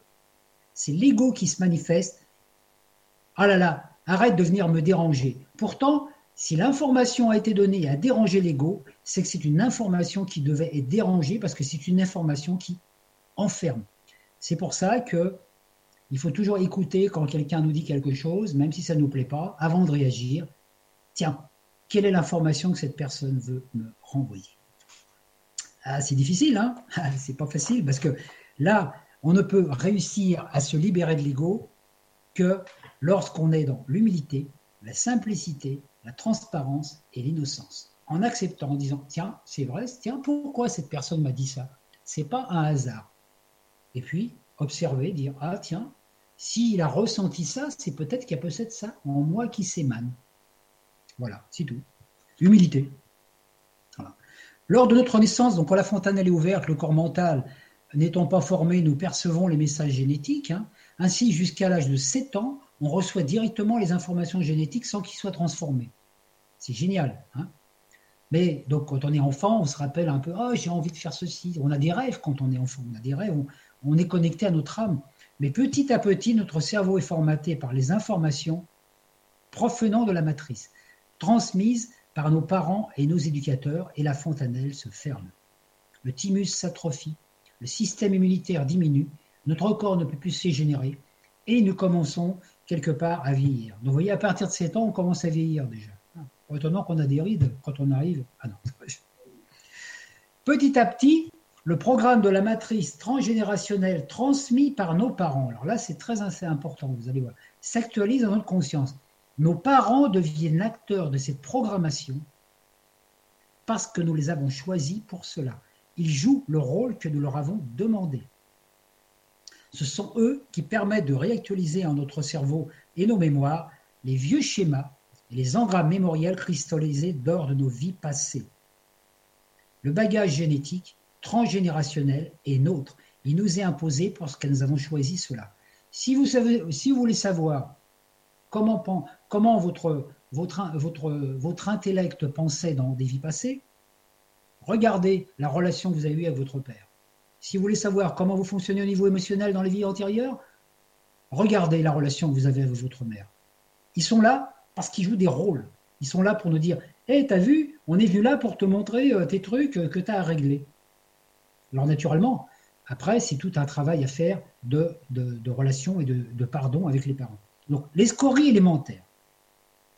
c'est l'ego qui se manifeste. Ah là là, arrête de venir me déranger. Pourtant, si l'information a été donnée et a dérangé l'ego, c'est que c'est une information qui devait être dérangée parce que c'est une information qui enferme. C'est pour ça que il faut toujours écouter quand quelqu'un nous dit quelque chose, même si ça ne nous plaît pas, avant de réagir. Tiens, quelle est l'information que cette personne veut me renvoyer? Ah, C'est difficile, hein? C'est pas facile parce que là, on ne peut réussir à se libérer de l'ego que lorsqu'on est dans l'humilité, la simplicité, la transparence et l'innocence. En acceptant, en disant Tiens, c'est vrai, tiens, pourquoi cette personne m'a dit ça? C'est pas un hasard. Et puis, observer, dire Ah, tiens, s'il a ressenti ça, c'est peut-être qu'il y a peut-être ça en moi qui s'émane. Voilà, c'est tout. Humilité. Lors de notre naissance, donc quand la fontanelle est ouverte, le corps mental n'étant pas formé, nous percevons les messages génétiques. Hein. Ainsi, jusqu'à l'âge de 7 ans, on reçoit directement les informations génétiques sans qu'ils soient transformés. C'est génial. Hein Mais donc, quand on est enfant, on se rappelle un peu Oh, j'ai envie de faire ceci. On a des rêves quand on est enfant. On a des rêves. On, est connecté à notre âme. Mais petit à petit, notre cerveau est formaté par les informations provenant de la matrice, transmises par nos parents et nos éducateurs, et la fontanelle se ferme. Le thymus s'atrophie, le système immunitaire diminue, notre corps ne peut plus se générer, et nous commençons quelque part à vieillir. Donc vous voyez, à partir de 7 ans, on commence à vieillir déjà. Étonnant qu'on a des rides quand on arrive. Ah non. Petit à petit, le programme de la matrice transgénérationnelle transmis par nos parents, alors là c'est très assez important, vous allez voir, s'actualise dans notre conscience. Nos parents deviennent acteurs de cette programmation parce que nous les avons choisis pour cela. Ils jouent le rôle que nous leur avons demandé. Ce sont eux qui permettent de réactualiser en notre cerveau et nos mémoires les vieux schémas et les engrammes mémoriels cristallisés d'or de nos vies passées. Le bagage génétique transgénérationnel est nôtre. Il nous est imposé parce que nous avons choisi cela. Si vous, voulez savoir comment, votre, votre intellect pensait dans des vies passées, regardez la relation que vous avez eue avec votre père. Si vous voulez savoir comment vous fonctionnez au niveau émotionnel dans les vies antérieures, regardez la relation que vous avez avec votre mère. Ils sont là parce qu'ils jouent des rôles. Ils sont là pour nous dire Hé, t'as vu, on est venu là pour te montrer euh, tes trucs euh, que tu as à régler. Alors, naturellement, après, c'est tout un travail à faire de, de, relation et de, de, pardon avec les parents. Donc, les scories élémentaires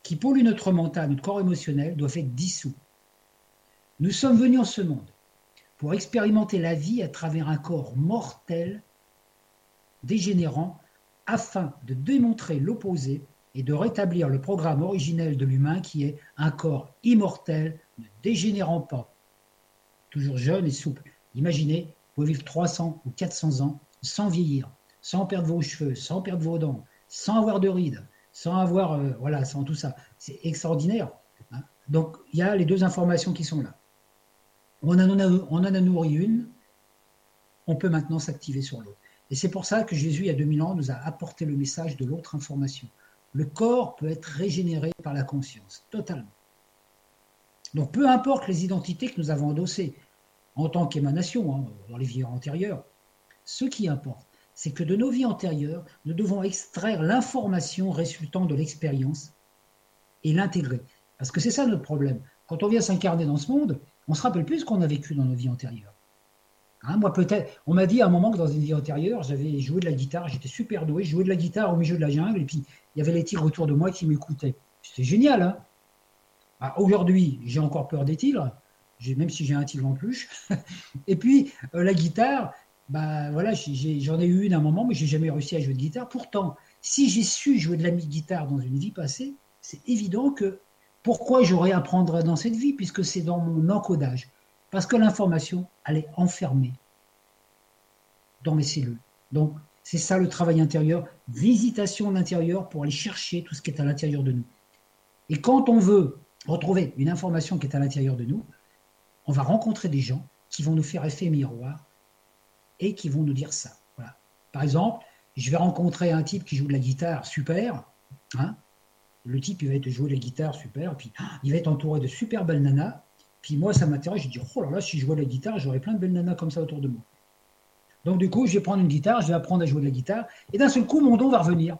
qui polluent notre mental, notre corps émotionnel, doivent être dissous. Nous sommes venus en ce monde pour expérimenter la vie à travers un corps mortel, dégénérant, afin de démontrer l'opposé et de rétablir le programme originel de l'humain qui est un corps immortel, ne dégénérant pas, toujours jeune et souple. Imaginez, vous pouvez vivre 300 ou 400 ans sans vieillir, sans perdre vos cheveux, sans perdre vos dents, sans avoir de rides, sans avoir, euh, voilà, sans tout ça. C'est extraordinaire. Hein. Donc, il y a les deux informations qui sont là. On en a, nourri une, on peut maintenant s'activer sur l'autre. Et c'est pour ça que Jésus, il y a 2000 ans, nous a apporté le message de l'autre information. Le corps peut être régénéré par la conscience, totalement. Donc peu importe les identités que nous avons endossées en tant qu'émanation hein, dans les vies antérieures, ce qui importe, c'est que de nos vies antérieures, nous devons extraire l'information résultant de l'expérience et l'intégrer. Parce que c'est ça notre problème. Quand on vient s'incarner dans ce monde, on se rappelle plus ce qu'on a vécu dans nos vies antérieures. Hein, moi, peut-être, on m'a dit à un moment que dans une vie antérieure, j'avais joué de la guitare, j'étais super doué, je jouais de la guitare au milieu de la jungle, et puis il y avait les tigres autour de moi qui m'écoutaient. C'était génial, hein Ah, aujourd'hui, j'ai encore peur des tigres, même si j'ai un tigre en plus. Et puis, euh, la guitare, bah, voilà, j'en ai, eu une à un moment, mais j'ai jamais réussi à jouer de guitare. Pourtant, si j'ai su jouer de la guitare dans une vie passée, c'est évident que pourquoi j'aurais à dans cette vie, puisque c'est dans mon encodage? Parce que l'information, elle est enfermée dans mes cellules. Donc, c'est ça le travail intérieur, visitation de l'intérieur pour aller chercher tout ce qui est à l'intérieur de nous. Et quand on veut retrouver une information qui est à l'intérieur de nous, on va rencontrer des gens qui vont nous faire effet miroir et qui vont nous dire ça. Par exemple, je vais rencontrer un type qui joue de la guitare super. Hein. Le type, il va être jouer la guitare super, puis il va être entouré de super belles nanas. Puis moi, ça m'intéresse. Je dis, oh là là, si je jouais la guitare, j'aurais plein de belles nanas comme ça autour de moi. Donc du coup, je vais prendre une guitare, je vais apprendre à jouer de la guitare, et d'un seul coup, mon don va revenir.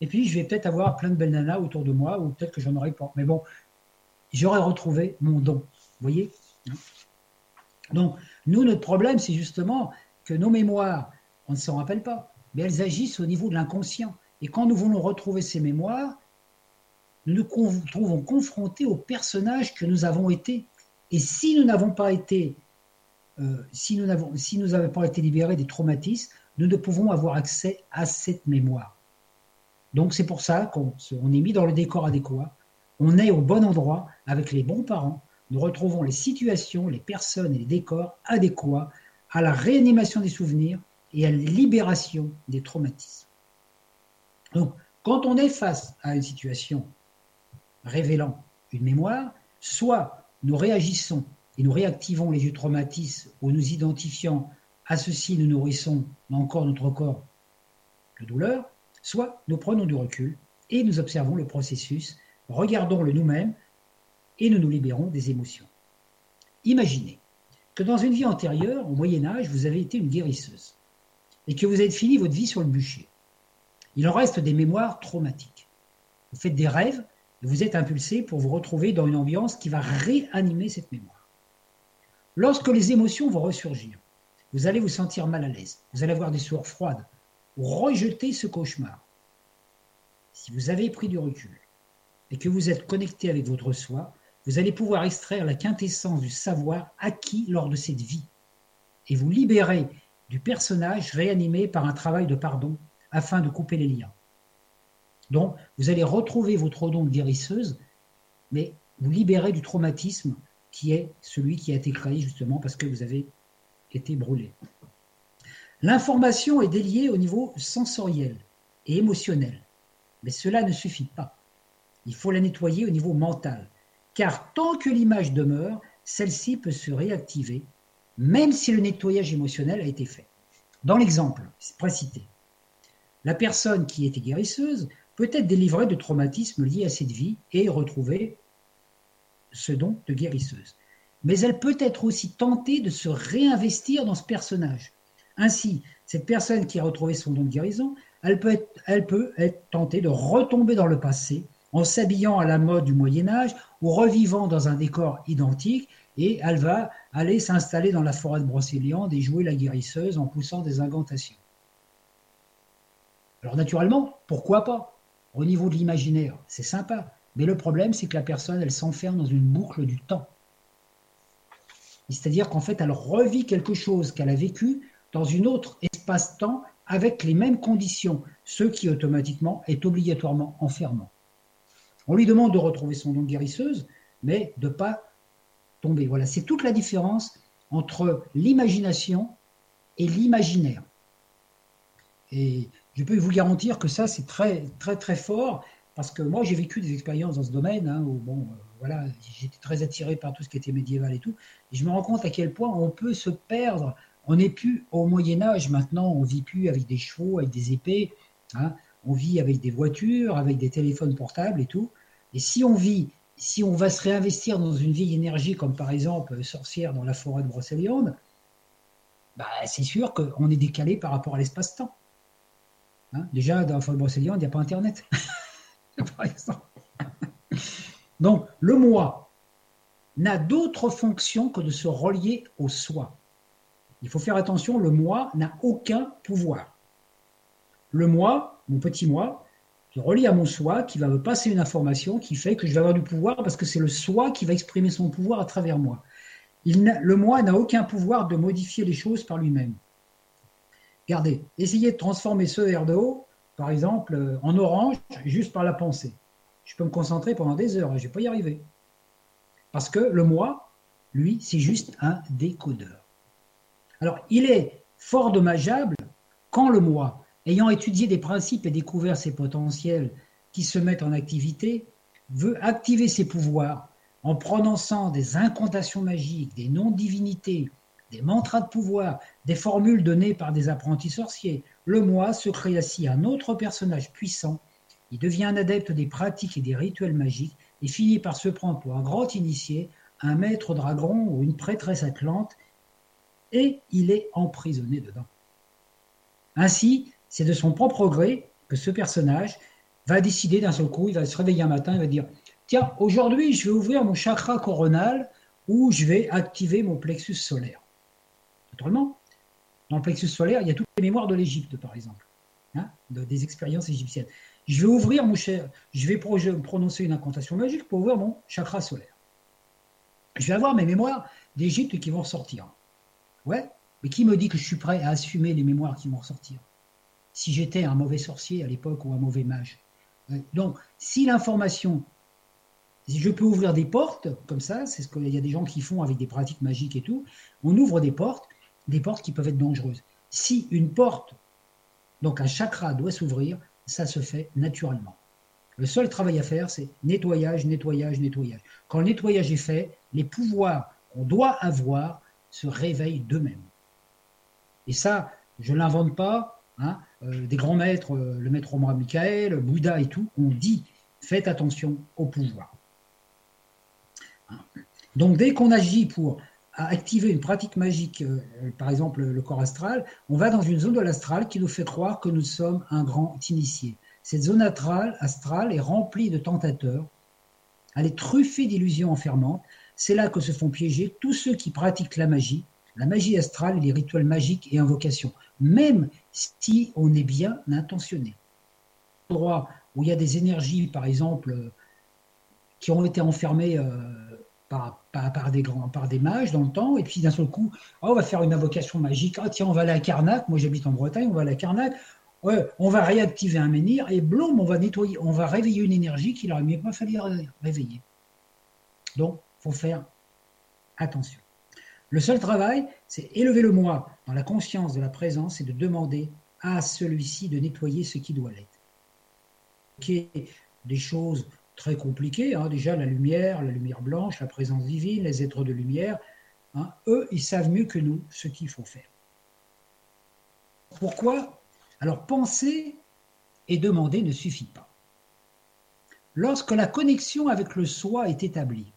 Et puis, je vais peut-être avoir plein de belles nanas autour de moi, ou peut-être que j'en aurai pas. Mais bon, j'aurais retrouvé mon don. Vous voyez? Donc, nous, notre problème, c'est justement que nos mémoires, on ne s'en rappelle pas, mais elles agissent au niveau de l'inconscient. Et quand nous voulons retrouver ces mémoires, nous nous trouvons confrontés aux personnages que nous avons été. Et si nous n'avons pas été euh, si nous n'avons si n'avons pas été libérés des traumatismes, nous ne pouvons avoir accès à cette mémoire. Donc c'est pour ça qu'on est mis dans le décor adéquat, on est au bon endroit avec les bons parents, nous retrouvons les situations, les personnes et les décors adéquats à la réanimation des souvenirs et à la libération des traumatismes. Donc quand on est face à une situation révélant une mémoire, soit nous réagissons et nous réactivons les vieux traumatismes ou nous identifiant à ceci, nous nourrissons encore notre corps de douleur, soit nous prenons du recul et nous observons le processus, regardons-le nous-mêmes et nous nous libérons des émotions. Imaginez que dans une vie antérieure, au Moyen Âge, vous avez été une guérisseuse et que vous avez fini votre vie sur le bûcher. Il en reste des mémoires traumatiques. Vous faites des rêves vous êtes impulsé pour vous retrouver dans une ambiance qui va réanimer cette mémoire. Lorsque les émotions vont ressurgir, vous allez vous sentir mal à l'aise, vous allez avoir des sueurs froides, ou rejeter ce cauchemar. Si vous avez pris du recul et que vous êtes connecté avec votre soi, vous allez pouvoir extraire la quintessence du savoir acquis lors de cette vie et vous libérer du personnage réanimé par un travail de pardon afin de couper les liens. Donc, vous allez retrouver votre don de guérisseuse, mais vous libérer du traumatisme qui est celui qui a été créé justement parce que vous avez été brûlé. L'information est déliée au niveau sensoriel et émotionnel, mais cela ne suffit pas. Il faut la nettoyer au niveau mental, car tant que l'image demeure, celle-ci peut se réactiver, même si le nettoyage émotionnel a été fait. Dans l'exemple précité, la personne qui était guérisseuse peut être délivrée de traumatismes liés à cette vie et retrouver ce don de guérisseuse. Mais elle peut être aussi tentée de se réinvestir dans ce personnage. Ainsi, cette personne qui a retrouvé son don de guérison, elle peut être, elle peut être tentée de retomber dans le passé en s'habillant à la mode du Moyen Âge ou revivant dans un décor identique et elle va aller s'installer dans la forêt de Brocéliande et jouer la guérisseuse en poussant des incantations. Alors naturellement, pourquoi pas? Au niveau de l'imaginaire, c'est sympa. Mais le problème, c'est que la personne, elle s'enferme dans une boucle du temps. C'est-à-dire qu'en fait, elle revit quelque chose qu'elle a vécu dans une autre espace-temps avec les mêmes conditions, ce qui automatiquement est obligatoirement enfermant. On lui demande de retrouver son don guérisseuse, mais de ne pas tomber. Voilà, c'est toute la différence entre l'imagination et l'imaginaire. Et je peux vous garantir que ça, c'est très, très, très fort. Parce que moi, j'ai vécu des expériences dans ce domaine, hein, où bon, euh, voilà, j'étais très attiré par tout ce qui était médiéval et tout. Et je me rends compte à quel point on peut se perdre. On n'est plus au Moyen Âge maintenant, on vit plus avec des chevaux, avec des épées. Hein. on vit avec des voitures, avec des téléphones portables et tout. Et si on vit, si on va se réinvestir dans une vieille énergie, comme par exemple sorcière dans la forêt de Brocéliande, bah, c'est sûr qu'on est décalé par rapport à l'espace-temps. Hein? Déjà, dans Brocéliande, il n'y a pas Internet. Donc, le moi n'a d'autre fonction que de se relier au soi. Il faut faire attention, le moi n'a aucun pouvoir. Le moi, mon petit moi, qui relie à mon soi, qui va me passer une information qui fait que je vais avoir du pouvoir parce que c'est le soi qui va exprimer son pouvoir à travers moi. le moi n'a aucun pouvoir de modifier les choses par lui-même. Regardez, essayez de transformer ce verre d'eau, par exemple, euh, en orange juste par la pensée. Je peux me concentrer pendant des heures je ne vais pas y arriver. Parce que le moi, lui, c'est juste un décodeur. Alors, il est fort dommageable quand le moi ayant étudié des principes et découvert ses potentiels qui se mettent en activité, veut activer ses pouvoirs en prononçant des incantations magiques, des noms de divinités, des mantras de pouvoir, des formules données par des apprentis sorciers. Le moi se crée ainsi un autre personnage puissant, il devient un adepte des pratiques et des rituels magiques et finit par se prendre pour un grand initié, un maître dragon ou une prêtresse atlante, et il est emprisonné dedans. Ainsi, c'est de son propre gré que ce personnage va décider d'un seul coup, il va se réveiller un matin, il va dire Tiens, aujourd'hui, je vais ouvrir mon chakra coronal ou je vais activer mon plexus solaire. Naturellement, dans le plexus solaire, il y a toutes les mémoires de l'Égypte, par exemple, hein, des expériences égyptiennes. Je vais ouvrir mon je vais prononcer une incantation magique pour ouvrir mon chakra solaire. Je vais avoir mes mémoires d'Égypte qui vont ressortir. Ouais, mais qui me dit que je suis prêt à assumer les mémoires qui vont ressortir si j'étais un mauvais sorcier à l'époque ou un mauvais mage? Donc, si l'information, si je peux ouvrir des portes, comme ça, c'est ce qu'il y a des gens qui font avec des pratiques magiques et tout, on ouvre des portes, des portes qui peuvent être dangereuses. Si une porte, donc un chakra doit s'ouvrir, ça se fait naturellement. Le seul travail à faire, c'est nettoyage, nettoyage, nettoyage. Quand le nettoyage est fait, les pouvoirs qu'on doit avoir se réveillent d'eux-mêmes. Et ça, je ne l'invente pas, Hein, euh, des grands maîtres, euh, le maître Romain Michael, Bouddha et tout, ont dit faites attention au pouvoir. Hein. Donc dès qu'on agit pour activer une pratique magique, euh, par exemple le corps astral, on va dans une zone de l'astral qui nous fait croire que nous sommes un grand initié. Cette zone astrale, est remplie de tentateurs, elle est truffée d'illusions enfermantes. C'est là que se font piéger tous ceux qui pratiquent la magie, la magie astrale les rituels magiques et invocations, même si on est bien intentionné. Endroit où il y a des énergies, par exemple, euh, qui ont été enfermées euh, par, des grands, par des mages dans le temps, et puis d'un seul coup, oh, on va faire une invocation magique, ah tiens, on va à Carnac, moi j'habite en Bretagne, on va à Carnac, on va réactiver un menhir, et blum, on va nettoyer, on va réveiller une énergie qu'il n'aurait mieux pas fallu réveiller. Donc, il faut faire attention. Le seul travail, c'est élever le moi dans la conscience de la présence et de demander à celui-ci de nettoyer ce qui doit l'être. Des choses très compliquées, hein. déjà la lumière, la lumière blanche, la présence divine, les êtres de lumière, hein. eux, ils savent mieux que nous ce qu'il faut faire. Pourquoi? Alors penser et demander ne suffit pas. Lorsque la connexion avec le soi est établie,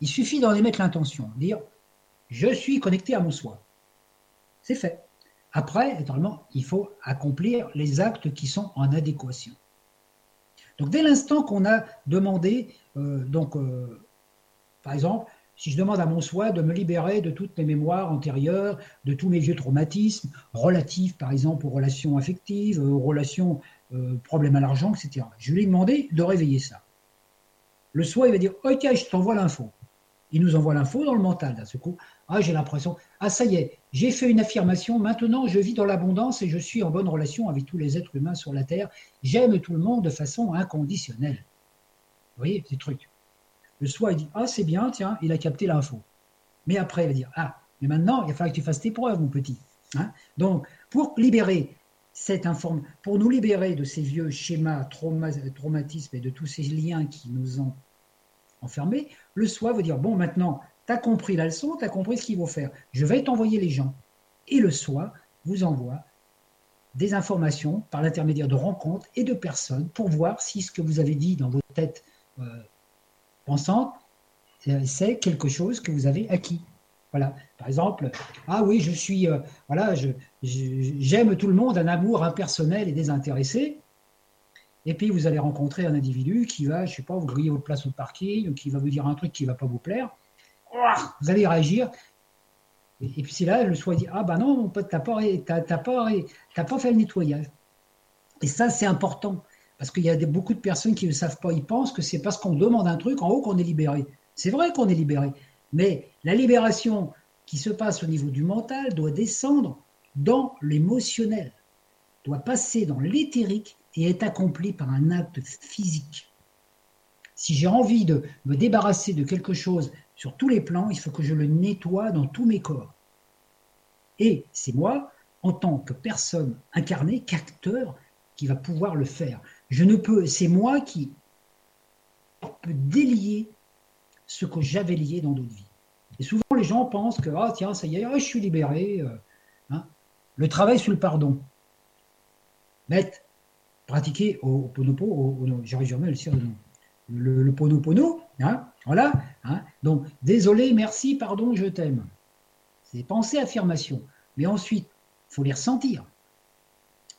il suffit d'en émettre l'intention, dire je suis connecté à mon soi. C'est fait. Après, étonnamment, il faut accomplir les actes qui sont en adéquation. Donc dès l'instant qu'on a demandé, euh, donc euh, par exemple, si je demande à mon soi de me libérer de toutes mes mémoires antérieures, de tous mes vieux traumatismes, relatifs par exemple aux relations affectives, aux relations euh, problèmes à l'argent, etc. Je lui demander de réveiller ça. Le soi, il va dire, ok, je t'envoie l'info. Il nous envoie l'info dans le mental d'un ce coup. Ah, j'ai l'impression, ah ça y est, j'ai fait une affirmation, maintenant je vis dans l'abondance et je suis en bonne relation avec tous les êtres humains sur la Terre. J'aime tout le monde de façon inconditionnelle. Vous voyez, ces trucs. Le soi, il dit, ah c'est bien, tiens, il a capté l'info. Mais après, il va dire, ah, mais maintenant, il va falloir que tu fasses tes preuves, mon petit. Hein? Donc, pour libérer cette information, pour nous libérer de ces vieux schémas, traumatismes et de tous ces liens qui nous ont enfermés, le soi veut dire, bon, maintenant, tu as compris la leçon, tu as compris ce qu'il faut faire. Je vais t'envoyer les gens. Et le soi vous envoie des informations par l'intermédiaire de rencontres et de personnes pour voir si ce que vous avez dit dans votre tête euh, pensante, euh, c'est quelque chose que vous avez acquis. Voilà. Par exemple, ah oui, je suis, euh, voilà, j'aime tout le monde, un amour impersonnel et désintéressé. Et puis vous allez rencontrer un individu qui va, je sais pas, vous griller votre place au parking, qui va vous dire un truc qui va pas vous plaire vous allez réagir. Et, puis c'est là, le soi dit, ah ben non, mon pote, t'as pas, pas, pas fait le nettoyage. Et ça, c'est important. Parce qu'il y a beaucoup de personnes qui ne savent pas, ils pensent que c'est parce qu'on demande un truc en haut qu'on est libéré. C'est vrai qu'on est libéré, mais la libération qui se passe au niveau du mental doit descendre dans l'émotionnel, doit passer dans l'éthérique et être accomplie par un acte physique. Si j'ai envie de me débarrasser de quelque chose sur tous les plans, il faut que je le nettoie dans tous mes corps. Et c'est moi, en tant que personne incarnée, qu'acteur, qui va pouvoir le faire. Je ne peux, c'est moi qui peux délier ce que j'avais lié dans d'autres vies. Et souvent, les gens pensent que, ah tiens, ça y est, ah, je suis libéré. Euh, hein. Le travail sur le pardon. Bête, pratiquer au, Ponopo, au, j'arrive jamais le dire le, Ponopono, hein, voilà. Hein. Donc, désolé, merci, pardon, je t'aime. C'est pensée, affirmation. Mais ensuite, il faut les ressentir.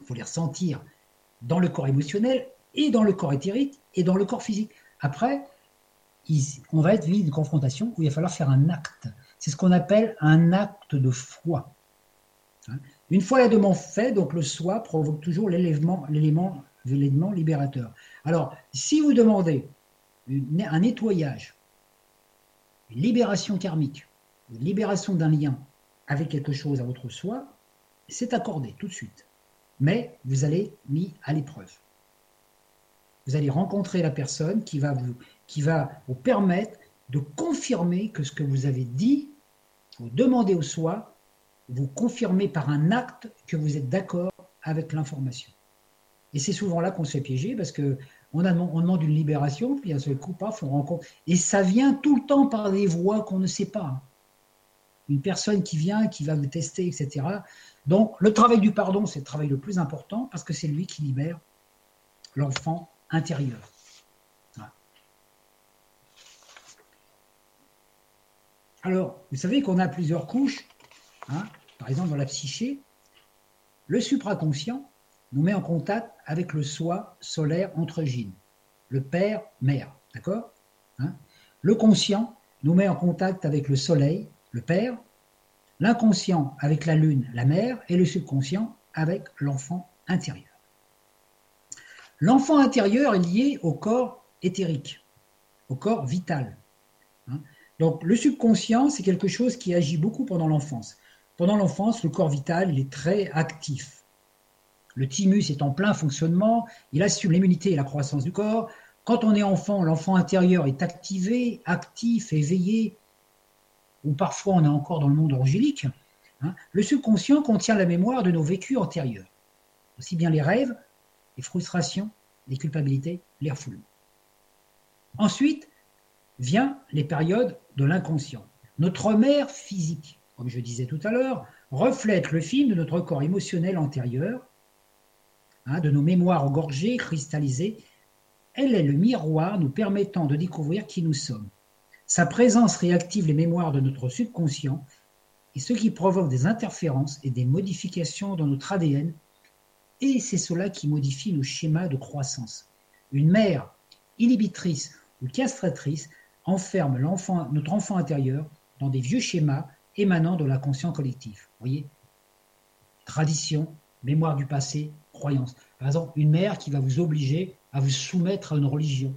Il faut les ressentir dans le corps émotionnel et dans le corps éthérique et dans le corps physique. Après, on va être vide de confrontation où il va falloir faire un acte. C'est ce qu'on appelle un acte de foi. Une fois la demande faite, donc le soi provoque toujours l'élément, l'élément, libérateur. Alors, si vous demandez un nettoyage, une libération karmique, une libération d'un lien avec quelque chose à votre soi, c'est accordé tout de suite. Mais vous allez mis à l'épreuve. Vous allez rencontrer la personne qui va vous, qui va vous permettre de confirmer que ce que vous avez dit, vous demandez au soi, vous confirmez par un acte que vous êtes d'accord avec l'information. Et c'est souvent là qu'on se fait piéger parce que on, demande une libération, puis un seul coup, paf, on rencontre. Et ça vient tout le temps par des voies qu'on ne sait pas. Une personne qui vient, qui va vous tester, etc. Donc, le travail du pardon, c'est le travail le plus important parce que c'est lui qui libère l'enfant intérieur. Alors, vous savez qu'on a plusieurs couches. Hein. par exemple, dans la psyché, le supraconscient nous met en contact avec le soi solaire entre Gine, le père, mère. D'accord hein. Le conscient nous met en contact avec le soleil, le père, l'inconscient avec la lune, la mère, et le subconscient avec l'enfant intérieur. L'enfant intérieur est lié au corps éthérique, au corps vital. Hein. Donc le subconscient, c'est quelque chose qui agit beaucoup pendant l'enfance. Pendant l'enfance, le corps vital, est très actif. Le thymus est en plein fonctionnement, il assume l'immunité et la croissance du corps. Quand on est enfant, l'enfant intérieur est activé, actif, éveillé, ou parfois on est encore dans le monde angélique. Hein. Le subconscient contient la mémoire de nos vécus antérieurs, aussi bien les rêves, les frustrations, les culpabilités, les refoulements. Ensuite, vient les périodes de l'inconscient. Notre mère physique, comme je disais tout à l'heure, reflète le film de notre corps émotionnel antérieur, hein, de nos mémoires engorgées, cristallisées. Elle est le miroir nous permettant de découvrir qui nous sommes. Sa présence réactive les mémoires de notre subconscient et ce qui provoque des interférences et des modifications dans notre ADN, et c'est cela qui modifie nos schémas de croissance. Une mère inhibitrice ou castratrice enferme notre enfant intérieur dans des vieux schémas émanant de l'inconscient collectif. Vous voyez? Tradition, mémoire du passé, croyance. Par exemple, une mère qui va vous obliger à vous soumettre à une religion,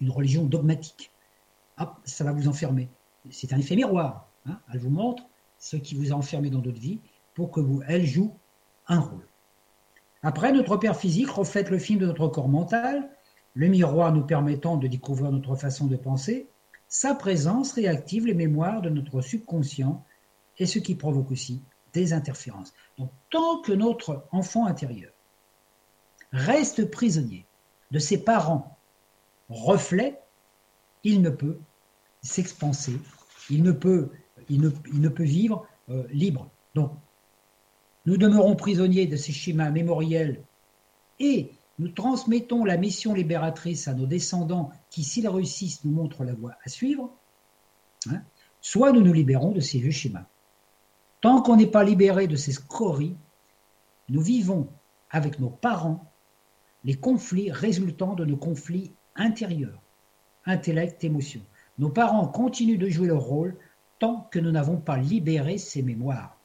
une religion dogmatique. Ça va vous enfermer. C'est un effet miroir. Hein. Elle vous montre ce qui vous a enfermé dans d'autres vies pour que vous, elle joue un rôle. Après, notre père physique reflète le film de notre corps mental le miroir nous permettant de découvrir notre façon de penser, sa présence réactive les mémoires de notre subconscient et ce qui provoque aussi des interférences. Donc tant que notre enfant intérieur reste prisonnier de ses parents reflets, il ne peut s'expanser, il ne peut, vivre euh, libre. Donc nous demeurons prisonniers de ces schémas mémoriels et nous transmettons la mission libératrice à nos descendants qui, s'ils réussissent, nous montrent la voie à suivre, hein, soit nous nous libérons de ces vieux schémas. Tant qu'on n'est pas libéré de ces scories, nous vivons avec nos parents les conflits résultant de nos conflits intérieurs, intellect, émotion. Nos parents continuent de jouer leur rôle tant que nous n'avons pas libéré ces mémoires.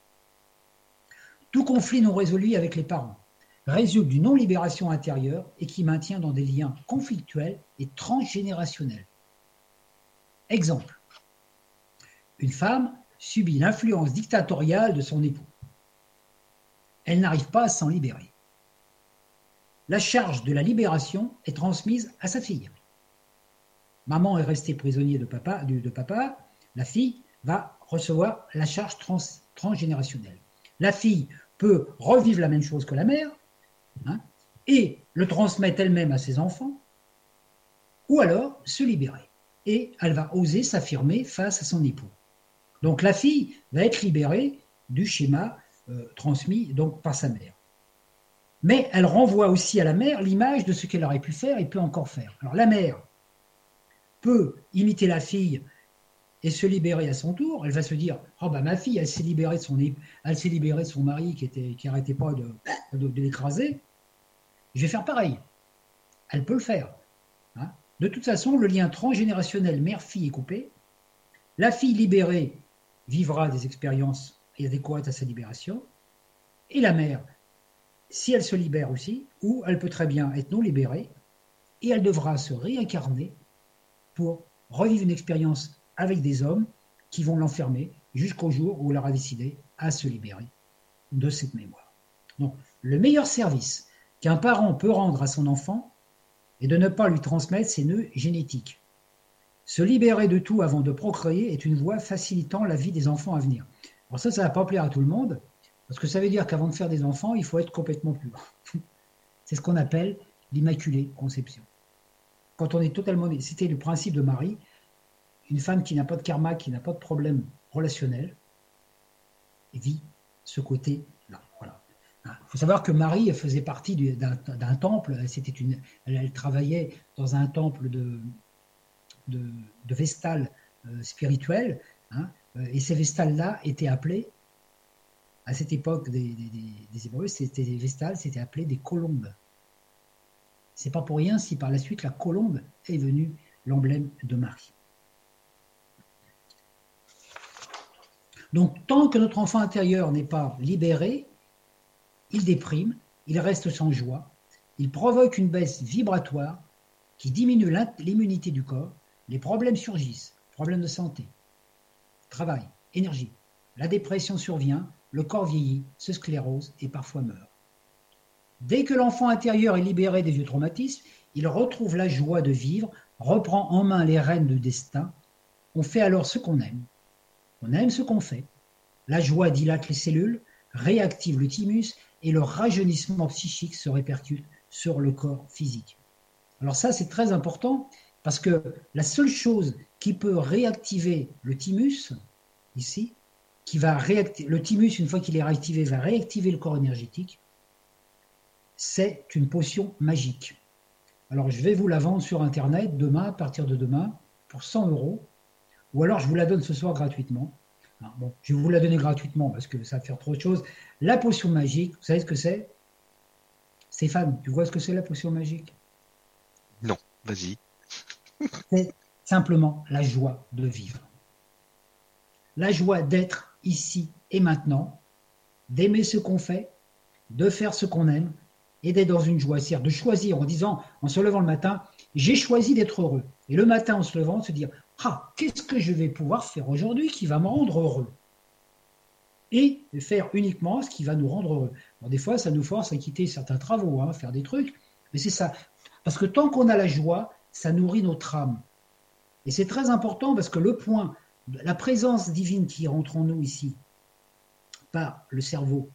Tout conflit non résolu avec les parents résulte d'une non-libération intérieure et qui maintient dans des liens conflictuels et transgénérationnels. Exemple. Une femme subit l'influence dictatoriale de son époux. Elle n'arrive pas à s'en libérer. La charge de la libération est transmise à sa fille. Maman est restée prisonnière de papa, de, papa, la fille va recevoir la charge transgénérationnelle. La fille peut revivre la même chose que la mère, hein, et le transmettre elle-même à ses enfants, ou alors se libérer. Et elle va oser s'affirmer face à son époux. Donc la fille va être libérée du schéma euh, transmis donc par sa mère. Mais elle renvoie aussi à la mère l'image de ce qu'elle aurait pu faire et peut encore faire. Alors la mère peut imiter la fille et se libérer à son tour. Elle va se dire Oh, bah, ma fille, elle s'est libérée de son, elle s'est libérée de son mari qui n'arrêtait qui pas de, l'écraser. Je vais faire pareil. Elle peut le faire. Hein. de toute façon, le lien transgénérationnel mère-fille est coupé. La fille libérée vivra des expériences adéquates à sa libération. Et la mère, si elle se libère aussi, ou elle peut très bien être non libérée, et elle devra se réincarner pour revivre une expérience avec des hommes qui vont l'enfermer jusqu'au jour où elle aura décidé à se libérer de cette mémoire. Donc, le meilleur service qu'un parent peut rendre à son enfant est de ne pas lui transmettre ses nœuds génétiques. Se libérer de tout avant de procréer est une voie facilitant la vie des enfants à venir. Alors ça, ça ne va pas plaire à tout le monde, parce que ça veut dire qu'avant de faire des enfants, il faut être complètement pur. C'est ce qu'on appelle l'immaculée conception quand on est totalement. C'était le principe de Marie, une femme qui n'a pas de karma, qui n'a pas de problème relationnel, vit ce côté-là. Il faut savoir que Marie faisait partie d'un temple, elle, travaillait dans un temple de, de, Vestales euh, spirituel, hein, euh, et ces Vestales-là étaient appelés, à cette époque des Hébreux, c'était des Vestales, c'était appelé des colombes. C'est pas pour rien si par la suite la colombe est venue l'emblème de Marie. Donc tant que notre enfant intérieur n'est pas libéré, il déprime, il reste sans joie, il provoque une baisse vibratoire qui diminue l'immunité du corps, les problèmes surgissent, problèmes de santé, travail, énergie. La dépression survient, le corps vieillit, se sclérose et parfois meurt. Dès que l'enfant intérieur est libéré des vieux traumatismes, il retrouve la joie de vivre, reprend en main les rênes du destin. On fait alors ce qu'on aime. On aime ce qu'on fait. La joie dilate les cellules, réactive le thymus et le rajeunissement psychique se répercute sur le corps physique. Alors ça, c'est très important parce que la seule chose qui peut réactiver le thymus, ici, qui va réactiver, le thymus, une fois qu'il est réactivé, va réactiver le corps énergétique, c'est une potion magique. Alors je vais vous la vendre sur Internet demain, à partir de demain, pour 100 euros. Ou alors je vous la donne ce soir gratuitement. Bon, je vais vous la donner gratuitement parce que ça va faire trop de choses. La potion magique, vous savez ce que c'est? Stéphane, tu vois ce que c'est la potion magique? Non, vas-y. c'est simplement la joie de vivre. La joie d'être ici et maintenant, d'aimer ce qu'on fait, de faire ce qu'on aime, et d'être dans une joie, c'est-à-dire de choisir en disant, en se levant le matin, j'ai choisi d'être heureux. Et le matin, en se levant, se dire, ah, qu'est-ce que je vais pouvoir faire aujourd'hui qui va me rendre heureux? Et faire uniquement ce qui va nous rendre heureux. des fois, ça nous force à quitter certains travaux, à hein, faire des trucs, mais c'est ça. Parce que tant qu'on a la joie, ça nourrit notre âme. Et c'est très important parce que le point, la présence divine qui rentre en nous ici, par le cerveau,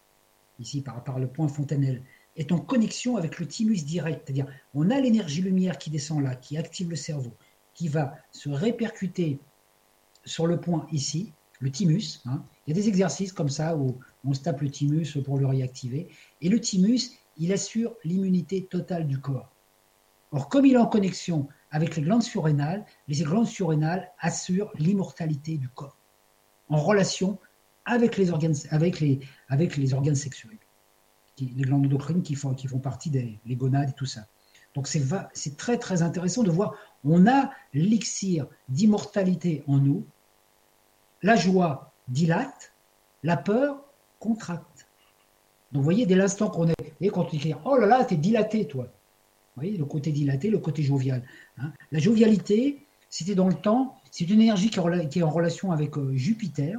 ici par, par le point fontanelle, est en connexion avec le thymus direct. C'est-à-dire, on a l'énergie lumière qui descend là, qui active le cerveau, qui va se répercuter sur le point ici, le thymus. Hein. Il y a des exercices comme ça où on se tape le thymus pour le réactiver. Et le thymus, il assure l'immunité totale du corps. Or, comme il est en connexion avec les glandes surrénales, les glandes surrénales assurent l'immortalité du corps, en relation avec les organes, avec les, avec les organes sexuels les glandes endocrines qui font, qui font partie des les gonades et tout ça. Donc c'est très très intéressant de voir, on a l'élixir d'immortalité en nous, la joie dilate, la peur contracte. Donc, vous voyez, dès l'instant qu'on est. Et quand on dit Oh là là, t'es dilaté, toi. Vous voyez, le côté dilaté, le côté jovial. Hein. La jovialité, c'était dans le temps, c'est une énergie qui est en relation avec euh, Jupiter.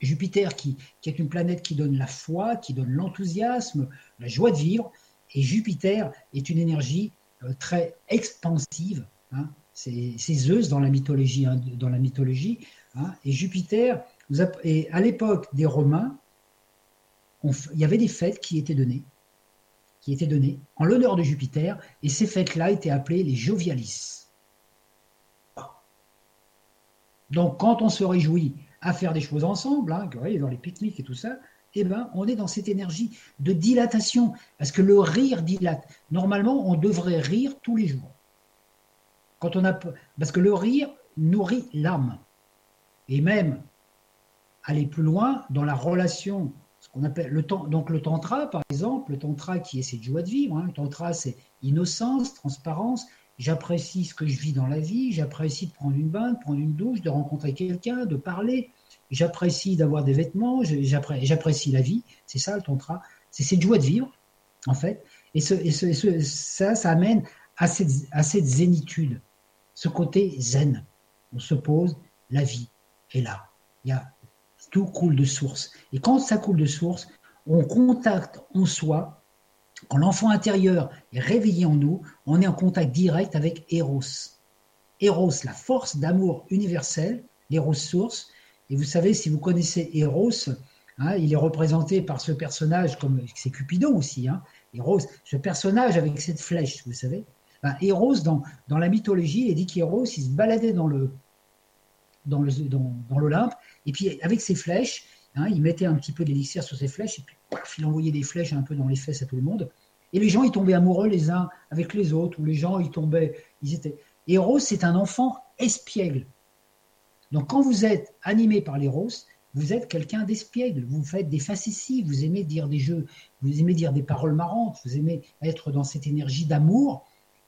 Jupiter qui, est une planète qui donne la foi, qui donne l'enthousiasme, la joie de vivre. Et Jupiter est une énergie très expansive. Hein. C'est Zeus dans la mythologie. Hein, dans la mythologie Et Jupiter, et à l'époque des Romains, il y avait des fêtes qui étaient données, qui étaient données en l'honneur de Jupiter, et ces fêtes-là étaient appelées les jovialis. Donc, quand on se réjouit à faire des choses ensemble, hein, dans les pique-niques et tout ça, eh ben, on est dans cette énergie de dilatation, parce que le rire dilate. Normalement, on devrait rire tous les jours. Quand on a, parce que le rire nourrit l'âme. Et même aller plus loin dans la relation ce qu'on appelle le donc le tantra par exemple, le tantra qui est cette joie de vivre, hein. le tantra c'est innocence, transparence, j'apprécie ce que je vis dans la vie, j'apprécie de prendre une bain, de prendre une douche, de rencontrer quelqu'un, de parler, j'apprécie d'avoir des vêtements, j'apprécie la vie, c'est ça le tantra, c'est cette joie de vivre en fait, et, ce, et ce, ça, ça amène à cette, à cette zénitude, ce côté zen, on se pose, la vie est là, il y a tout coule de source. Et quand ça coule de source, on contacte en soi, quand l'enfant intérieur est réveillé en nous, on est en contact direct avec Eros. Eros, la force d'amour universel, l'Eros source. Et vous savez, si vous connaissez Eros, hein, il est représenté par ce personnage, comme c'est Cupidon aussi, hein, Eros, ce personnage avec cette flèche, vous savez. Ben, Eros, dans, la mythologie, il dit qu'Eros, il se baladait dans l'Olympe, et puis avec ses flèches, hein, il mettait un petit peu d'élixir sur ses flèches, et puis il envoyait des flèches un peu dans les fesses à tout le monde. Et les gens, ils tombaient amoureux les uns avec les autres, ou les gens, ils tombaient, ils étaient... Et Rose, c'est un enfant espiègle. Donc quand vous êtes animé par les roses, vous êtes quelqu'un d'espiègle, vous faites des facéties, vous aimez dire des jeux, vous aimez dire des paroles marrantes, vous aimez être dans cette énergie d'amour,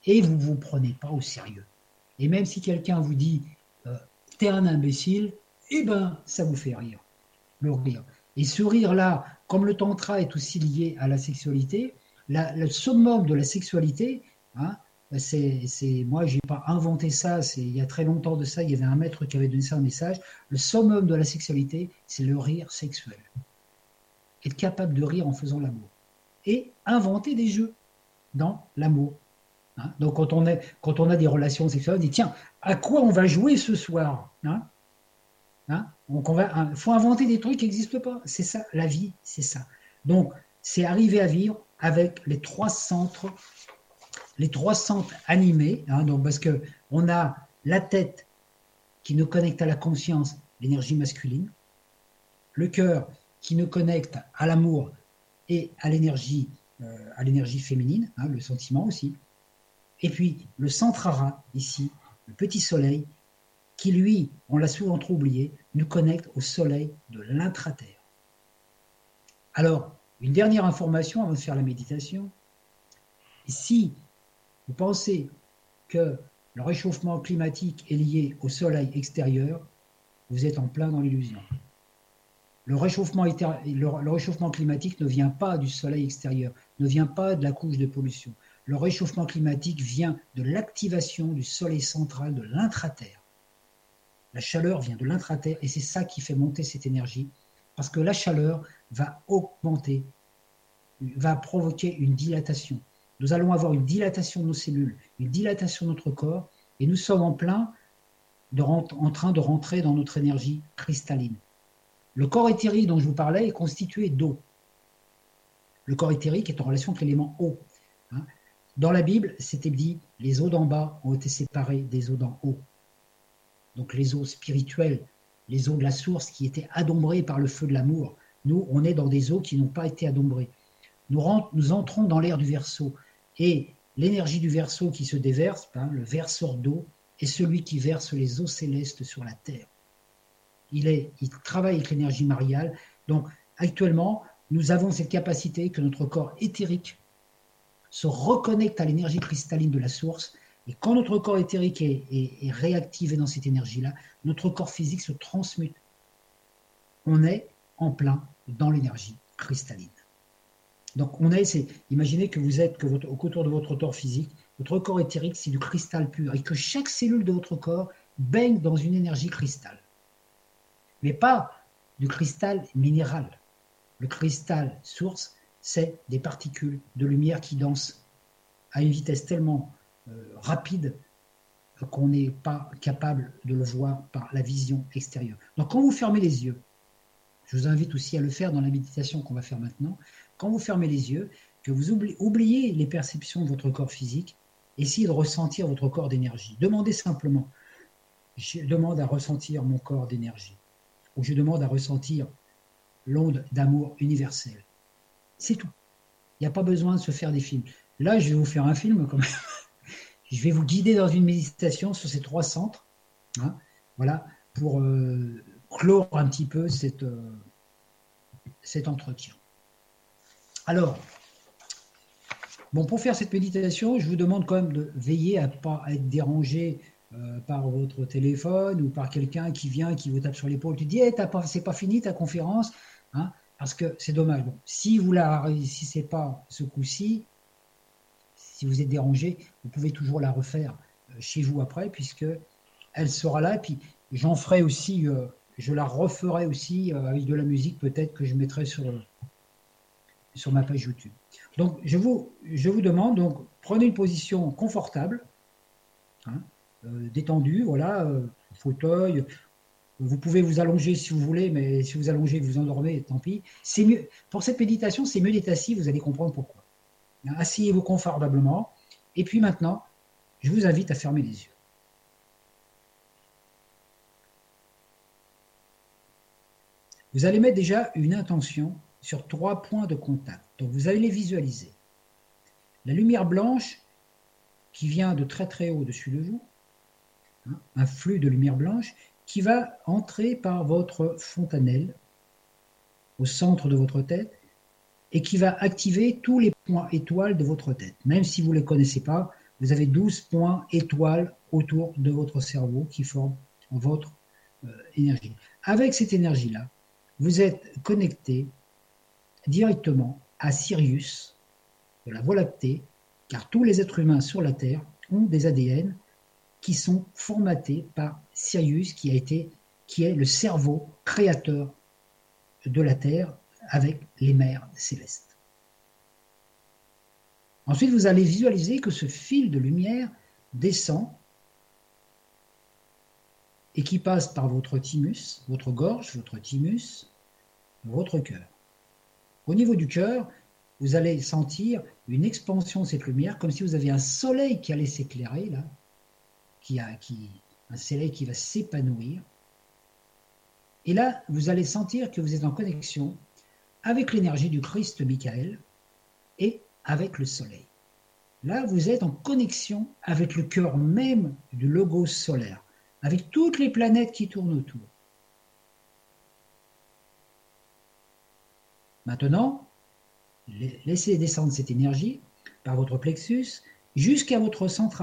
et vous ne vous prenez pas au sérieux. Et même si quelqu'un vous dit t'es un imbécile, eh ben, ça vous fait rire, le rire. Et ce rire-là, comme le tantra est aussi lié à la sexualité, le summum de la sexualité, hein, c'est, c'est, moi, j'ai pas inventé ça. C'est il y a très longtemps de ça. Il y avait un maître qui avait donné ça un message. Le summum de la sexualité, c'est le rire sexuel. Être capable de rire en faisant l'amour et inventer des jeux dans l'amour. Hein. Donc quand on, est, quand on a des relations sexuelles, on dit tiens, à quoi on va jouer ce soir hein hein Donc on va, faut inventer des trucs qui n'existent pas. C'est ça, la vie, c'est ça. Donc c'est arriver à vivre avec les trois centres, les trois centres animés. donc parce que on a la tête qui nous connecte à la conscience, l'énergie masculine, le cœur qui nous connecte à l'amour et à l'énergie, euh, à l'énergie féminine, le sentiment aussi. Et puis le centrara, ici, le petit soleil, qui lui, on l'a souvent trop oublié, nous connecte au soleil de l'intraterre. Alors, une dernière information avant de faire la méditation. Si vous pensez que le réchauffement climatique est lié au soleil extérieur, vous êtes en plein dans l'illusion. Le réchauffement, climatique ne vient pas du soleil extérieur, ne vient pas de la couche de pollution le réchauffement climatique vient de l'activation du soleil central de l'intraterre. La chaleur vient de l'intraterre et c'est ça qui fait monter cette énergie, parce que la chaleur va augmenter, va provoquer une dilatation. Nous allons avoir une dilatation de nos cellules, une dilatation de notre corps, et nous sommes en plein en train de rentrer dans notre énergie cristalline. Le corps éthérique dont je vous parlais est constitué d'eau. Le corps éthérique est en relation avec l'élément eau. Hein. Dans la Bible, c'était dit les eaux d'en bas ont été séparées des eaux d'en haut. Donc les eaux spirituelles, les eaux de la source qui étaient adombrées par le feu de l'amour. Nous, on est dans des eaux qui n'ont pas été adombrées. Nous, entrons dans l'ère du verso et l'énergie du verso qui se déverse, le verseur d'eau, est celui qui verse les eaux célestes sur la terre. Il, est, il travaille avec l'énergie mariale. Donc actuellement, nous avons cette capacité que notre corps éthérique se reconnecte à l'énergie cristalline de la source. Et quand notre corps éthérique est, réactivé dans cette énergie-là, notre corps physique se transmute. On est en plein dans l'énergie cristalline. Donc on a essayé, imaginez que vous êtes, que votre, de votre corps physique, votre corps éthérique, c'est du cristal pur, et que chaque cellule de votre corps baigne dans une énergie cristal. Mais pas du cristal minéral. Le cristal source, c'est des particules de lumière qui dansent à une vitesse tellement euh, rapide qu'on n'est pas capable de le voir par la vision extérieure. Donc quand vous fermez les yeux, je vous invite aussi à le faire dans la méditation qu'on va faire maintenant, quand vous fermez les yeux, que vous oubliez les perceptions de votre corps physique, essayez de ressentir votre corps d'énergie. Demandez simplement, je demande à ressentir mon corps d'énergie, ou je demande à ressentir l'onde d'amour universel. C'est tout. Il n'y a pas besoin de se faire des films. Là, je vais vous faire un film quand même. je vais vous guider dans une méditation sur ces trois centres. Hein, voilà, pour euh, clore un petit peu euh, cet entretien. Alors, bon, pour faire cette méditation, je vous demande quand même de veiller à ne pas être dérangé euh, par votre téléphone ou par quelqu'un qui vient, qui vous tape sur l'épaule, qui dit hey, c'est pas fini ta conférence, hein, parce que c'est dommage. si vous la réussissez pas ce coup-ci, si vous êtes dérangé, vous pouvez toujours la refaire euh, chez vous après, puisque elle sera là. Et puis j'en ferai aussi, euh, je la referai aussi avec de la musique, peut-être que je mettrai sur, sur ma page YouTube. Donc je vous, je vous demande, donc prenez une position confortable. Hein, euh, détendu, voilà, euh, fauteuil. Vous pouvez vous allonger si vous voulez, mais si vous allongez, vous endormez, tant pis. C'est mieux. Pour cette méditation, c'est mieux d'être assis. Vous allez comprendre pourquoi. Asseyez-vous confortablement. Et puis maintenant, je vous invite à fermer les yeux. Vous allez mettre déjà une intention sur trois points de contact. Donc vous allez les visualiser. La lumière blanche qui vient de très très haut au-dessus de vous, Hein, un flux de lumière blanche qui va entrer par votre fontanelle au centre de votre tête et qui va activer tous les points étoiles de votre tête. Même si vous ne les connaissez pas, vous avez 12 points étoiles autour de votre cerveau qui forment votre euh, énergie. Avec cette énergie-là, vous êtes connecté directement à Sirius de la Voie lactée, car tous les êtres humains sur la Terre ont des ADN qui sont formatés par Sirius, qui, qui est le cerveau créateur de la Terre avec les mers célestes. Ensuite, vous allez visualiser que ce fil de lumière descend et qui passe par votre thymus, votre gorge, votre thymus, votre cœur. Au niveau du cœur, vous allez sentir une expansion de cette lumière, comme si vous aviez un soleil qui allait s'éclairer là, qui a, un soleil qui va s'épanouir. Et là, vous allez sentir que vous êtes en connexion avec l'énergie du Christ Michael et avec le soleil. Là, vous êtes en connexion avec le cœur même du logos solaire, avec toutes les planètes qui tournent autour. Maintenant, laissez descendre cette énergie par votre plexus jusqu'à votre centre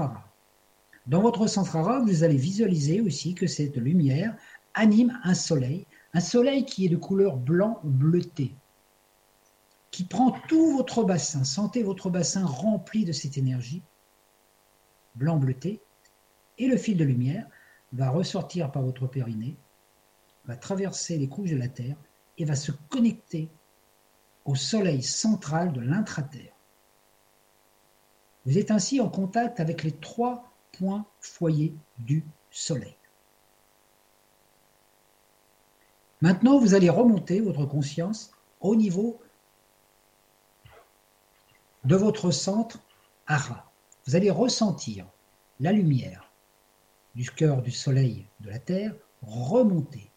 dans votre centrara, vous allez visualiser aussi que cette lumière anime un soleil, un soleil qui est de couleur blanc bleuté, qui prend tout votre bassin. Sentez votre bassin rempli de cette énergie blanc bleuté, et le fil de lumière va ressortir par votre périnée, va traverser les couches de la Terre et va se connecter au soleil central de l'intraterre. Vous êtes ainsi en contact avec les trois point foyer du Soleil. Maintenant, vous allez remonter votre conscience au niveau de votre centre Ara. Vous allez ressentir la lumière du cœur du Soleil de la Terre remonter.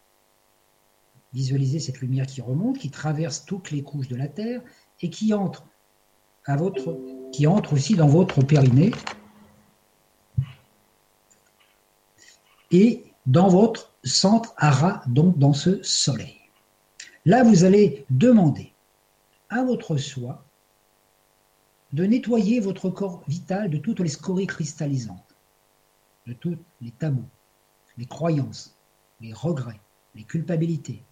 Visualisez cette lumière qui remonte, qui traverse toutes les couches de la Terre et qui entre, à votre, aussi dans votre périnée et dans votre centre Ara, donc dans ce soleil. Là, vous allez demander à votre soi de nettoyer votre corps vital de toutes les scories cristallisantes, de tous les tabous, les croyances, les regrets, les culpabilités,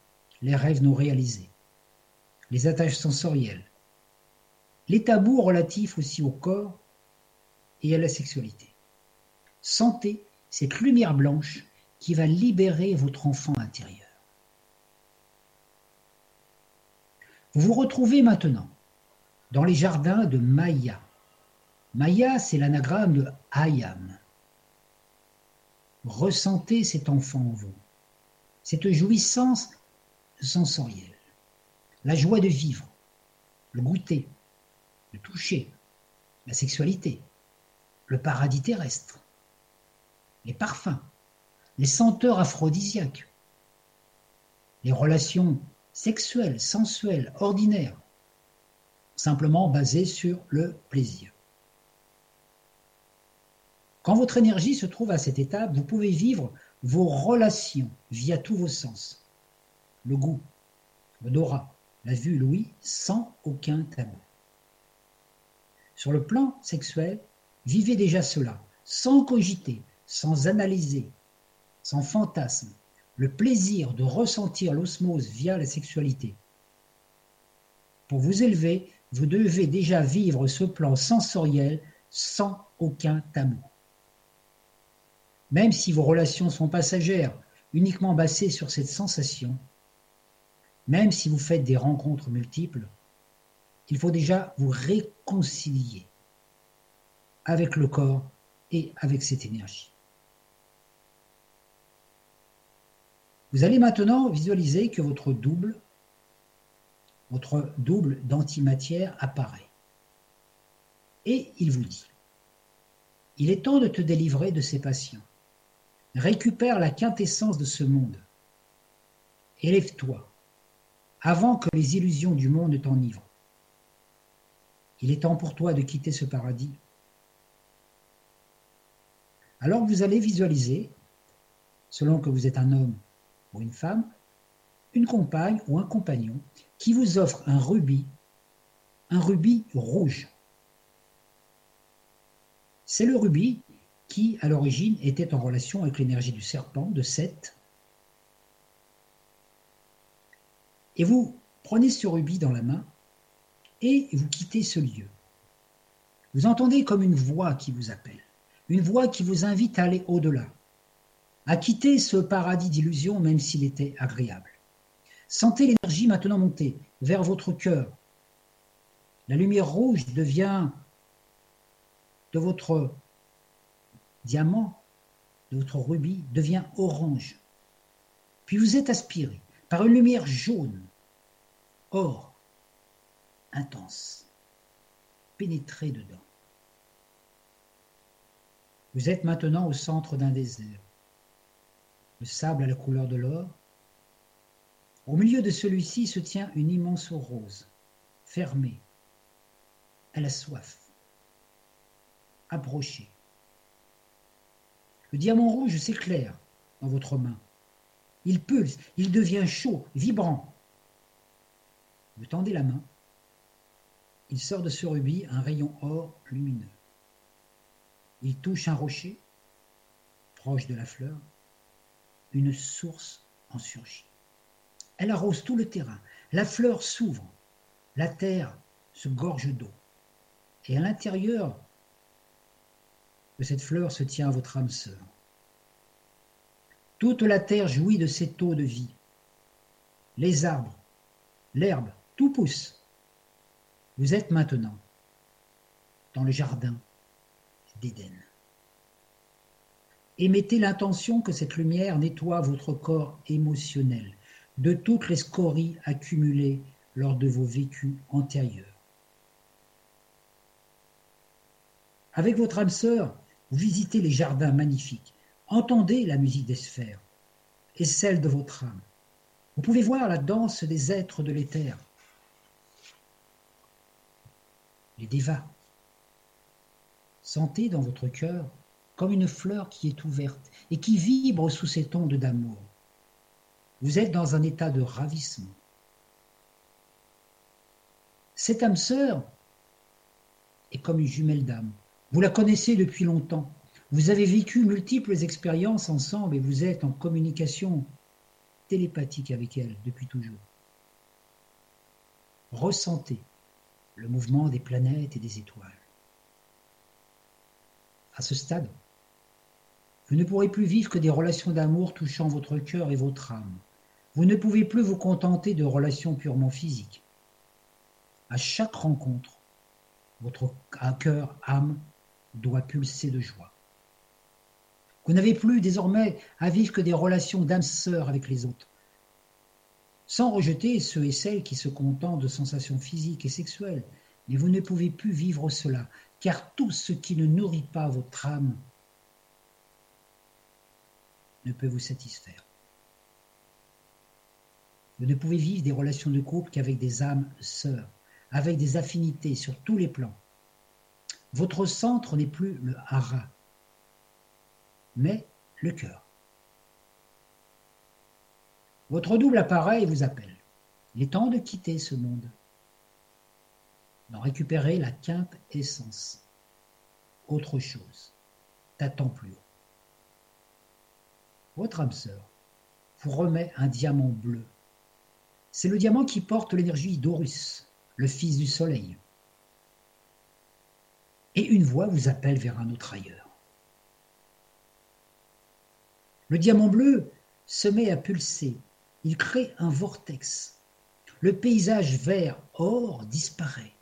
les rêves non réalisés, les attaches sensorielles, les tabous relatifs aussi au corps et à la sexualité. Sentez cette lumière blanche qui va libérer votre enfant intérieur. Vous vous retrouvez maintenant dans les jardins de Maya. Maya, c'est l'anagramme de Ayam. Ressentez cet enfant en vous, cette jouissance sensorielle, la joie de vivre, le goûter, le toucher, la sexualité, le paradis terrestre, les parfums, les senteurs aphrodisiaques, les relations sexuelles, sensuelles, ordinaires, simplement basées sur le plaisir. Quand votre énergie se trouve à cette étape, vous pouvez vivre vos relations via tous vos sens. Le goût, l'odorat, la vue, l'ouïe, sans aucun tabou. Sur le plan sexuel, vivez déjà cela, sans cogiter, sans analyser, sans fantasme, le plaisir de ressentir l'osmose via la sexualité. Pour vous élever, vous devez déjà vivre ce plan sensoriel sans aucun tabou. Même si vos relations sont passagères, uniquement basées sur cette sensation, même si vous faites des rencontres multiples, il faut déjà vous réconcilier avec le corps et avec cette énergie. Vous allez maintenant visualiser que votre double, votre double d'antimatière apparaît. Et il vous dit, il est temps de te délivrer de ces passions. Récupère la quintessence de ce monde. Élève-toi, avant que les illusions du monde t'enivrent. Il est temps pour toi de quitter ce paradis. Alors vous allez visualiser, selon que vous êtes un homme ou une femme, une compagne ou un compagnon qui vous offre un rubis, un rubis rouge. C'est le rubis qui, à l'origine, était en relation avec l'énergie du serpent, de Seth. Et vous prenez ce rubis dans la main et vous quittez ce lieu. Vous entendez comme une voix qui vous appelle, une voix qui vous invite à aller au-delà, à quitter ce paradis d'illusions même s'il était agréable. Sentez l'énergie maintenant monter vers votre cœur. La lumière rouge devient de votre diamant de votre rubis devient orange. Puis vous êtes aspiré par une lumière jaune, or, intense, pénétré dedans. Vous êtes maintenant au centre d'un désert. Le sable a la couleur de l'or. Au milieu de celui-ci se tient une immense rose, fermée. Elle a soif, approchée. Le diamant rouge s'éclaire dans votre main. Il pulse, il devient chaud, vibrant. Vous tendez la main. Il sort de ce rubis un rayon or lumineux. Il touche un rocher, proche de la fleur. Une source en surgit. Elle arrose tout le terrain. La fleur s'ouvre. La terre se gorge d'eau. Et à l'intérieur de cette fleur se tient votre âme sœur. Toute la terre jouit de cette eau de vie. Les arbres, l'herbe, tout pousse. Vous êtes maintenant dans le jardin d'Éden. Émettez l'intention que cette lumière nettoie votre corps émotionnel de toutes les scories accumulées lors de vos vécus antérieurs. Avec votre âme sœur, vous visitez les jardins magnifiques, entendez la musique des sphères et celle de votre âme. Vous pouvez voir la danse des êtres de l'éther, les dévas. Sentez dans votre cœur comme une fleur qui est ouverte et qui vibre sous cette onde d'amour. Vous êtes dans un état de ravissement. Cette âme sœur est comme une jumelle d'âme. Vous la connaissez depuis longtemps. Vous avez vécu multiples expériences ensemble et vous êtes en communication télépathique avec elle depuis toujours. ressentez le mouvement des planètes et des étoiles. À ce stade, vous ne pourrez plus vivre que des relations d'amour touchant votre cœur et votre âme. Vous ne pouvez plus vous contenter de relations purement physiques. À chaque rencontre, votre cœur, âme, doit pulser de joie. Vous n'avez plus désormais à vivre que des relations d'âme sœur avec les autres. Sans rejeter ceux et celles qui se contentent de sensations physiques et sexuelles, mais vous ne pouvez plus vivre cela, car tout ce qui ne nourrit pas votre âme ne peut vous satisfaire. Vous ne pouvez vivre des relations de couple qu'avec des âmes sœurs, avec des affinités sur tous les plans. Votre centre n'est plus le hara, mais le cœur. Votre double appareil vous appelle. Il est temps de quitter ce monde, d'en récupérer la quinte essence. Autre chose, t'attends plus haut. Votre âme sœur vous remet un diamant bleu. C'est le diamant qui porte l'énergie d'Horus, le fils du soleil. Et une voix vous appelle vers un autre ailleurs. Le diamant bleu se met à pulser. Il crée un vortex. Le paysage vert or disparaît.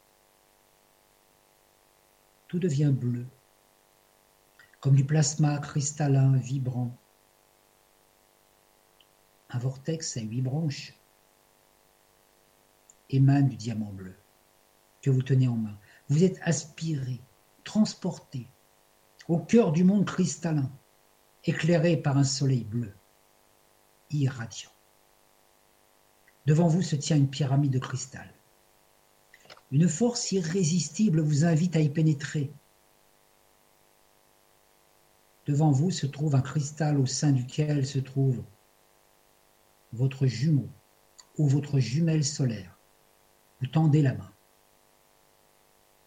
Tout devient bleu, comme du plasma cristallin vibrant. Un vortex à huit branches émane du diamant bleu que vous tenez en main. Vous êtes aspiré, transporté au cœur du monde cristallin éclairé par un soleil bleu, irradiant. Devant vous se tient une pyramide de cristal. Une force irrésistible vous invite à y pénétrer. Devant vous se trouve un cristal au sein duquel se trouve votre jumeau ou votre jumelle solaire. Vous tendez la main.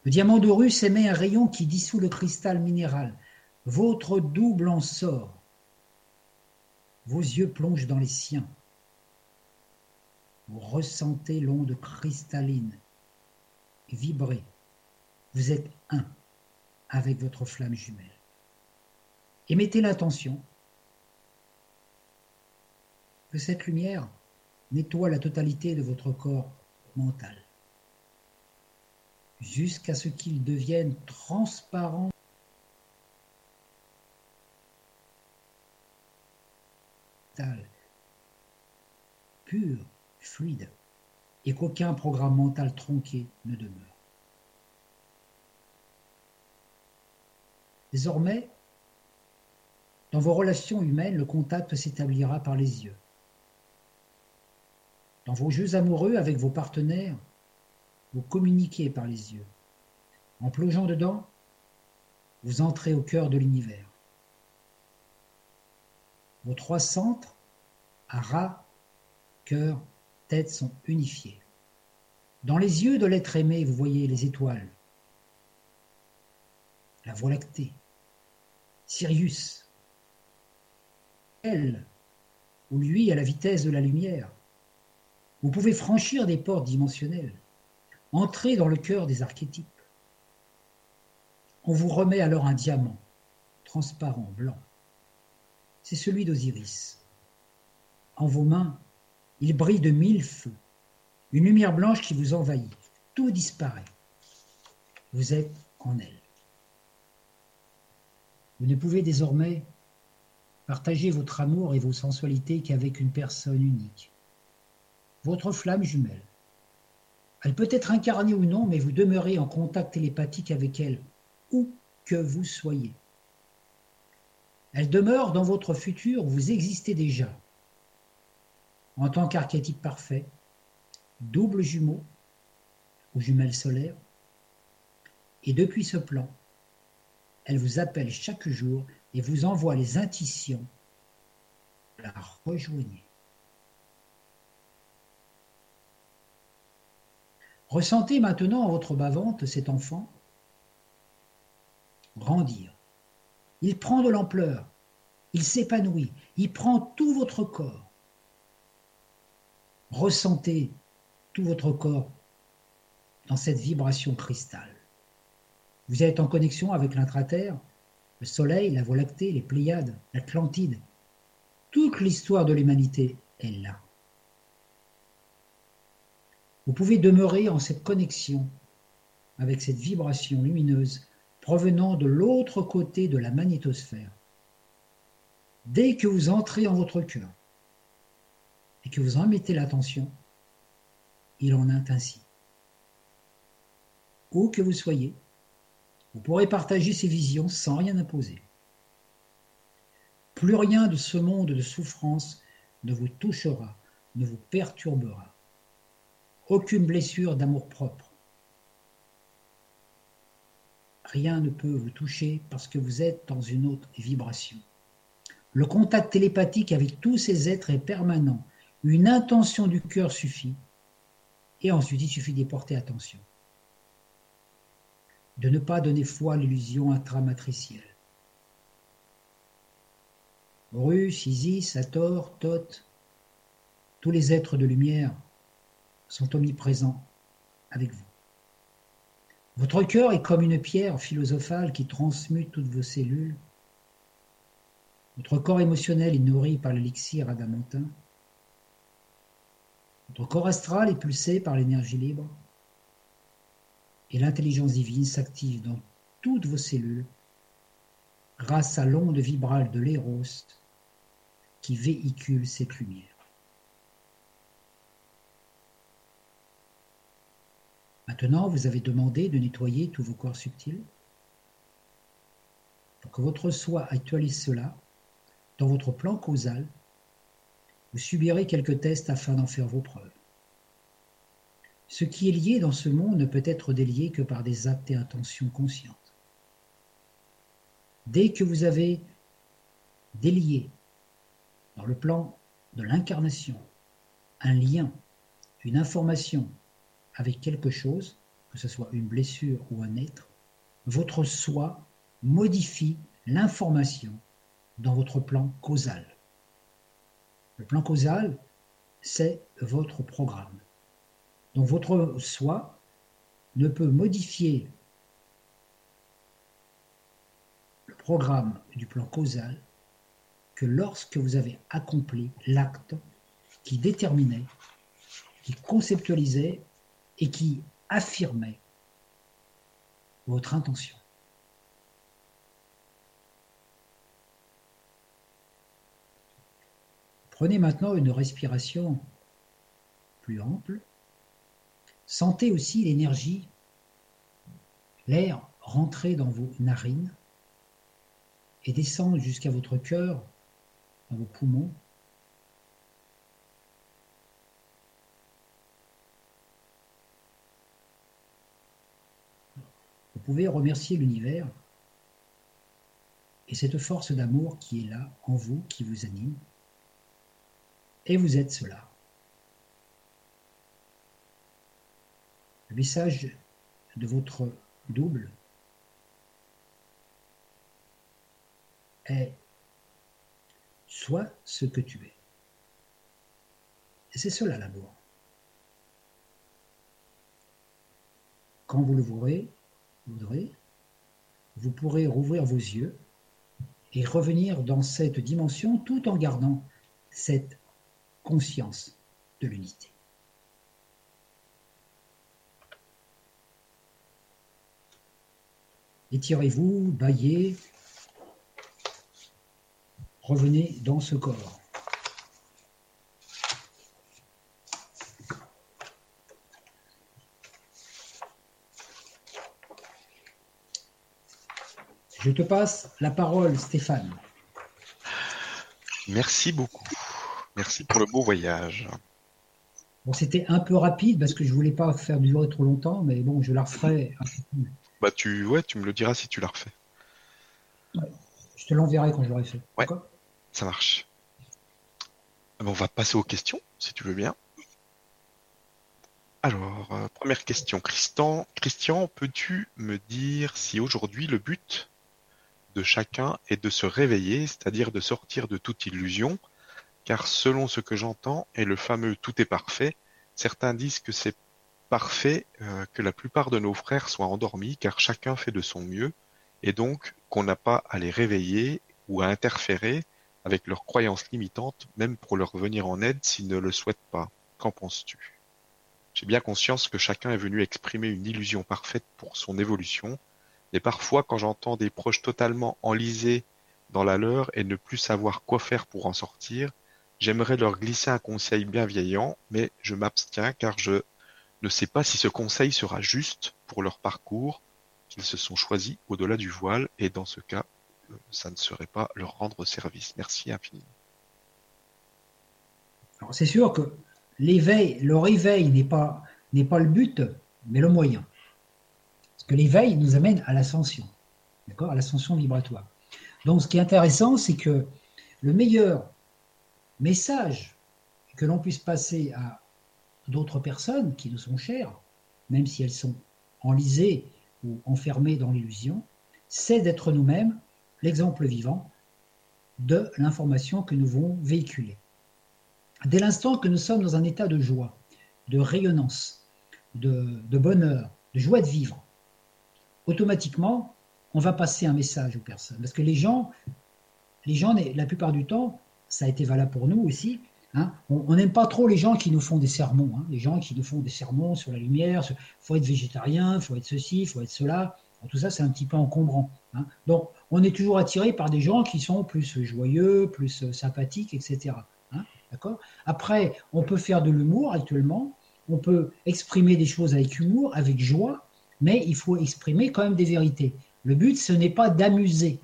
Le diamant d'Horus émet un rayon qui dissout le cristal minéral, votre double en sort. Vos yeux plongent dans les siens. Vous ressentez l'onde cristalline vibrer. Vous êtes un avec votre flamme jumelle. Et mettez l'intention que cette lumière nettoie la totalité de votre corps mental jusqu'à ce qu'il devienne transparent pur, fluide, et qu'aucun programme mental tronqué ne demeure. Désormais, dans vos relations humaines, le contact s'établira par les yeux. Dans vos jeux amoureux avec vos partenaires, vous communiquez par les yeux. En plongeant dedans, vous entrez au cœur de l'univers. Vos trois centres, Ara, cœur, tête, sont unifiés. Dans les yeux de l'être aimé, vous voyez les étoiles, la Voie lactée, Sirius, elle, ou lui à la vitesse de la lumière. Vous pouvez franchir des portes dimensionnelles, entrer dans le cœur des archétypes. On vous remet alors un diamant, transparent, blanc c'est celui d'Osiris. En vos mains, il brille de mille feux, une lumière blanche qui vous envahit. Tout disparaît. Vous êtes en elle. Vous ne pouvez désormais partager votre amour et vos sensualités qu'avec une personne unique, votre flamme jumelle. Elle peut être incarnée ou non, mais vous demeurez en contact télépathique avec elle, où que vous soyez. Elle demeure dans votre futur, vous existez déjà. En tant qu'archétype parfait, double jumeau ou jumelle solaire. Et depuis ce plan, elle vous appelle chaque jour et vous envoie les intuitions. La rejoignez. Ressentez maintenant en votre bas-ventre cet enfant grandir il prend de l'ampleur, il s'épanouit, il prend tout votre corps. Ressentez tout votre corps dans cette vibration cristal. Vous êtes en connexion avec l'intraterre, le Soleil, la Voie lactée, les Pléiades, l'Atlantide. Toute l'histoire de l'humanité est là. Vous pouvez demeurer en cette connexion avec cette vibration lumineuse provenant de l'autre côté de la magnétosphère. Dès que vous entrez en votre cœur et que vous en mettez l'attention, il en est ainsi. Où que vous soyez, vous pourrez partager ces visions sans rien imposer. Plus rien de ce monde de souffrance ne vous touchera, ne vous perturbera. Aucune blessure d'amour-propre. Rien ne peut vous toucher parce que vous êtes dans une autre vibration. Le contact télépathique avec tous ces êtres est permanent. Une intention du cœur suffit. Et ensuite, il suffit d'y porter attention de ne pas donner foi à l'illusion intramatricielle. Horus, Isis, Hathor, Thoth, tous les êtres de lumière sont omniprésents avec vous. Votre cœur est comme une pierre philosophale qui transmute toutes vos cellules. Votre corps émotionnel est nourri par l'élixir adamantin. Votre corps astral est pulsé par l'énergie libre et l'intelligence divine s'active dans toutes vos cellules grâce à l'onde vibrale de l'éros qui véhicule cette lumière. Maintenant, vous avez demandé de nettoyer tous vos corps subtils. Pour que votre soi actualise cela, dans votre plan causal, vous subirez quelques tests afin d'en faire vos preuves. Ce qui est lié dans ce monde ne peut être délié que par des actes et intentions conscientes. Dès que vous avez délié dans le plan de l'incarnation un lien, une information avec quelque chose, que ce soit une blessure ou un être, votre soi modifie l'information dans votre plan causal. Le plan causal, c'est votre programme. Donc votre soi ne peut modifier le programme du plan causal que lorsque vous avez accompli l'acte qui déterminait, qui conceptualisait et qui affirmait votre intention. Prenez maintenant une respiration plus ample Sentez aussi l'énergie, l'air rentrer dans vos narines et descendre jusqu'à votre cœur, dans vos poumons. Vous pouvez remercier l'univers et cette force d'amour qui est là en vous, qui vous anime. Et vous êtes cela. Le message de votre double est Sois ce que tu es. Et c'est cela l'amour. Quand vous le voudrez, voudrez, vous pourrez rouvrir vos yeux et revenir dans cette dimension tout en gardant cette conscience de l'unité. Étirez-vous, baillez, revenez dans ce corps. Je te passe la parole, Stéphane. Merci beaucoup. Merci pour le beau voyage. Bon, c'était un peu rapide parce que je voulais pas faire durer trop longtemps, mais bon, je la referai bah tu, ouais, tu me le diras si tu l'as refait. Je te l'enverrai quand je l'aurai fait. Ouais, ça marche. on va passer aux questions, si tu veux bien. Alors, euh, première question. Christian, Christian peux-tu me dire si aujourd'hui le but de chacun est de se réveiller, c'est-à-dire de sortir de toute illusion, car selon ce que j'entends, et le fameux tout est parfait, certains disent que c'est parfait euh, que la plupart de nos frères soient endormis car chacun fait de son mieux et donc qu'on n'a pas à les réveiller ou à interférer avec leurs croyances limitantes, même pour leur venir en aide s'ils ne le souhaitent pas. Qu'en penses-tu? J'ai bien conscience que chacun est venu exprimer une illusion parfaite pour son évolution, mais parfois quand j'entends des proches totalement enlisés dans la leur et ne plus savoir quoi faire pour en sortir, j'aimerais leur glisser un conseil bienveillant, mais je m'abstiens car je ne sais pas si ce conseil sera juste pour leur parcours qu'ils se sont choisis au-delà du voile, et dans ce cas, ça ne serait pas leur rendre service. Merci infiniment. C'est sûr que l'éveil, le réveil n'est pas, n'est pas le but, mais le moyen. Parce que l'éveil nous amène à l'ascension, d'accord, à l'ascension vibratoire. Donc ce qui est intéressant, c'est que le meilleur message que l'on puisse passer à d'autres personnes qui nous sont chères, même si elles sont enlisées ou enfermées dans l'illusion, c'est d'être nous-mêmes l'exemple vivant de l'information que nous voulons véhiculer. Dès l'instant que nous sommes dans un état de joie, de rayonnance, de, bonheur, de joie de vivre, automatiquement, on va passer un message aux personnes. Parce que les gens, les gens, la plupart du temps, ça a été valable pour nous aussi, hein, on n'aime pas trop les gens qui nous font des sermons, hein, les gens qui nous font des sermons sur la lumière, il faut être végétarien, faut être ceci, faut être cela. Tout ça, c'est un petit peu encombrant. Hein. Donc, on est toujours attiré par des gens qui sont plus joyeux, plus euh, sympathiques, etc. D'accord? Après, on peut faire de l'humour actuellement, on peut exprimer des choses avec humour, avec joie, mais il faut exprimer quand même des vérités. Le but, ce n'est pas d'amuser.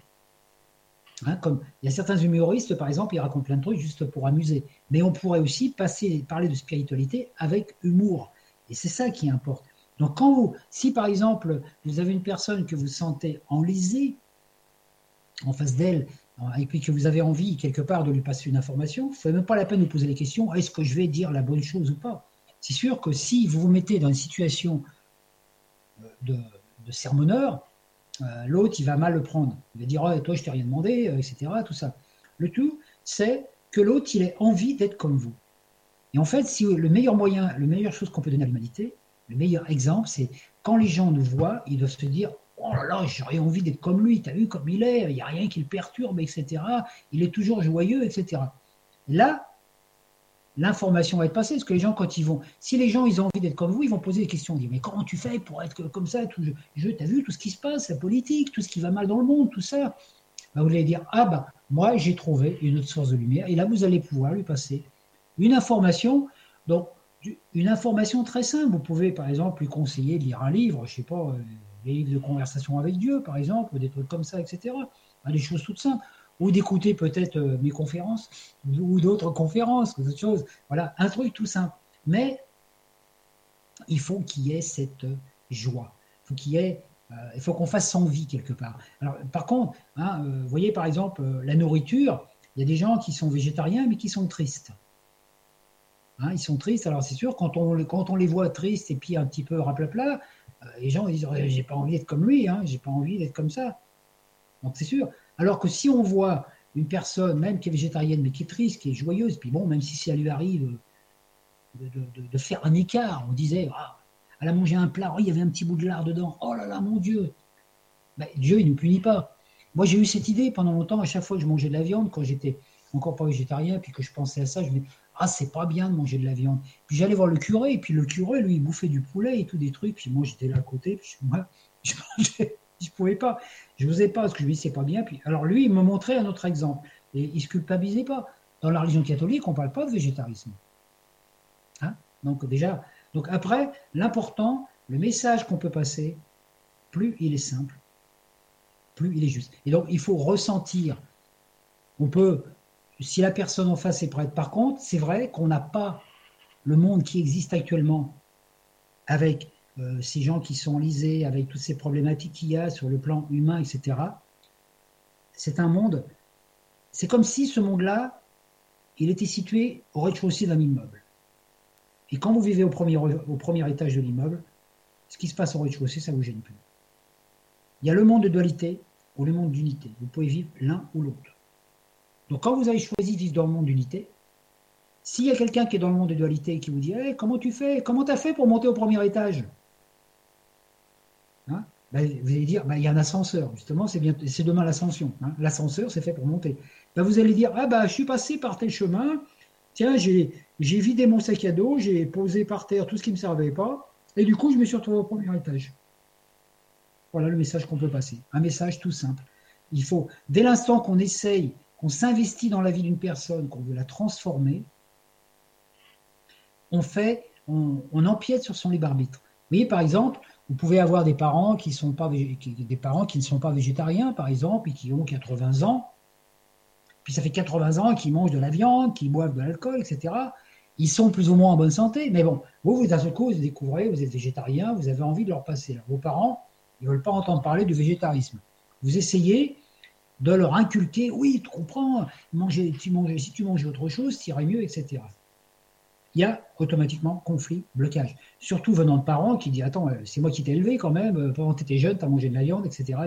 Comme il y a certains humoristes, par exemple, ils racontent plein de trucs juste pour amuser. Mais on pourrait aussi passer, parler de spiritualité avec humour. Et c'est ça qui importe. Donc, quand vous, si par exemple, vous avez une personne que vous sentez enlisée en face d'elle, et puis que vous avez envie quelque part de lui passer une information, il ne faut même pas la peine de poser la question est-ce que je vais dire la bonne chose ou pas? C'est sûr que si vous vous mettez dans une situation euh, de, sermonneur, euh, l'autre, il va mal le prendre. Il va dire oh, Toi, je t'ai rien demandé, euh, etc. Tout ça. Le tout, c'est que l'autre, il ait envie d'être comme vous. Et en fait, si le meilleur moyen, la meilleure chose qu'on peut donner à l'humanité, le meilleur exemple, c'est quand les gens nous voient, ils doivent se dire Oh là là, j'aurais envie d'être comme lui, t'as vu comme il est, il n'y a rien qui le perturbe, etc. Il est toujours joyeux, etc. Là, l'information va être passée, parce que les gens, quand ils vont, si les gens, ils ont envie d'être comme vous, ils vont poser des questions, dire, mais comment tu fais pour être comme ça tout, je, T'as vu tout ce qui se passe, la politique, tout ce qui va mal dans le monde, tout ça? Bah, Vous allez dire, ah ben, moi, j'ai trouvé une autre source de lumière, et là, vous allez pouvoir lui passer une information. Donc, une information très simple. Vous pouvez, par exemple, lui conseiller de lire un livre, je sais pas, euh, des livres de conversation avec Dieu, par exemple, ou des trucs comme ça, etc. Des choses toutes simples. Ou d'écouter peut-être euh, mes conférences, ou d'autres conférences, ou d'autres choses. Voilà, un truc tout simple. Mais il faut qu'il y ait cette joie. Il faut qu'il y ait euh, il faut qu'on fasse vie quelque part. Alors, par contre, hein, vous voyez par exemple la nourriture, il y a des gens qui sont végétariens mais qui sont tristes. Hein, ils sont tristes. Alors c'est sûr, quand on, quand on les voit tristes et puis un petit peu raplapla, euh, les gens disent j'ai pas envie d'être comme lui, hein, j'ai pas envie d'être comme ça. Donc c'est sûr. Alors que si on voit une personne, même qui est végétarienne, mais qui est triste, qui est joyeuse, puis bon, même si ça lui arrive de, faire un écart, on disait ah, elle a mangé un plat, oh, il y avait un petit bout de lard dedans, oh là là, mon Dieu. Ben, Dieu, il ne punit pas. Moi, j'ai eu cette idée pendant longtemps, à chaque fois que je mangeais de la viande, quand j'étais encore pas végétarien, puis que je pensais à ça, je me disais, ah, c'est pas bien de manger de la viande. Puis j'allais voir le curé, et puis le curé, lui, il bouffait du poulet et tout des trucs, puis moi, j'étais là à côté, puis moi, je mangeais, je pouvais pas. Je n'osais pas, parce que je lui disais, c'est pas bien. Puis, alors lui, il me montrait un autre exemple, et il se culpabilisait pas. Dans la religion catholique, on parle pas de végétarisme. Hein? Donc déjà, donc après, l'important, le message qu'on peut passer, plus il est simple, plus il est juste. Et donc, il faut ressentir. On peut si la personne en face est prête. Par contre, c'est vrai qu'on n'a pas le monde qui existe actuellement avec euh, ces gens qui sont lisés, avec toutes ces problématiques qu'il y a sur le plan humain, etc. C'est un monde, c'est comme si ce monde-là, il était situé au rez-de-chaussée d'un immeuble. Et quand vous vivez au premier, étage de l'immeuble, ce qui se passe au rez-de-chaussée, ça ne vous gêne plus. Il y a le monde de dualité ou le monde d'unité. Vous pouvez vivre l'un ou l'autre. Donc quand vous avez choisi de vivre dans le monde d'unité, S'il y a quelqu'un qui est dans le monde de dualité et qui vous dit hey, Comment tu fais? Comment tu as fait pour monter au premier étage? Ben, Vous allez dire ben, Il y a un ascenseur, justement, c'est, bien, c'est demain l'ascension. Hein. L'ascenseur, c'est fait pour monter. Ben, vous allez dire Ah, ben, je suis passé par tel chemin, tiens, j'ai, vidé mon sac à dos, j'ai posé par terre tout ce qui ne me servait pas, et du coup, je me suis retrouvé au premier étage. Voilà le message qu'on peut passer. Un message tout simple. Il faut, dès l'instant qu'on essaye, qu'on s'investit dans la vie d'une personne, qu'on veut la transformer, on fait, on, empiète sur son libre arbitre. Vous voyez, par exemple, vous pouvez avoir des parents qui, sont pas, ne sont pas végétariens, par exemple, et qui ont 80 ans. Puis ça fait 80 ans qu'ils mangent de la viande, qu'ils boivent de l'alcool, etc. Ils sont plus ou moins en bonne santé. Mais bon, vous, vous, d'un seul coup, vous découvrez, vous êtes végétarien, vous avez envie de leur passer. Vos parents, ils ne veulent pas entendre parler du végétarisme. Vous essayez de leur inculquer, oui, tu comprends, manger, tu manges, si tu manges autre chose, tu irais mieux, etc. Il y a automatiquement conflit, blocage. Surtout venant de parents qui disent Attends, euh, c'est moi qui t'ai élevé quand même, euh, pendant que tu étais jeune, tu as mangé de la viande, etc.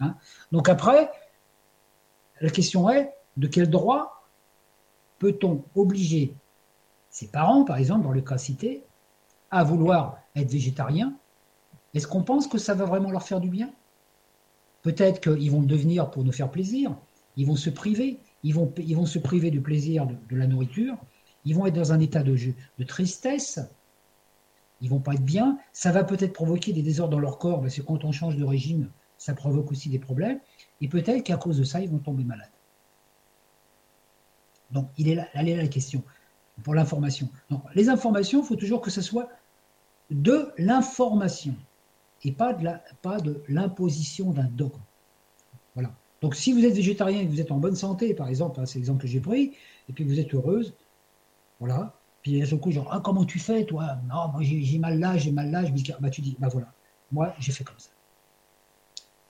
Hein. Donc après, la question est de quel droit peut-on obliger ses parents, par exemple, dans le cas cité, à vouloir être végétariens est-ce qu'on pense que ça va vraiment leur faire du bien? Peut-être qu'ils vont le devenir pour nous faire plaisir, ils vont se priver, ils vont se priver du plaisir de, la nourriture, ils vont être dans un état de, de tristesse, ils vont pas être bien, ça va peut-être provoquer des désordres dans leur corps, parce que quand on change de régime, ça provoque aussi des problèmes, et peut-être qu'à cause de ça, ils vont tomber malades. Donc, il est là, elle est là la question pour l'information. les informations, il faut toujours que ce soit de l'information et pas de, la, pas de l'imposition d'un dogme. Voilà. Donc si vous êtes végétarien et que vous êtes en bonne santé, par exemple, hein, c'est l'exemple que j'ai pris, et puis vous êtes heureuse, voilà, puis ce coup, genre, ah, comment tu fais, toi? Non, moi j'ai, mal là, j'ai mal là, je dis, bah tu dis, bah voilà, moi j'ai fait comme ça.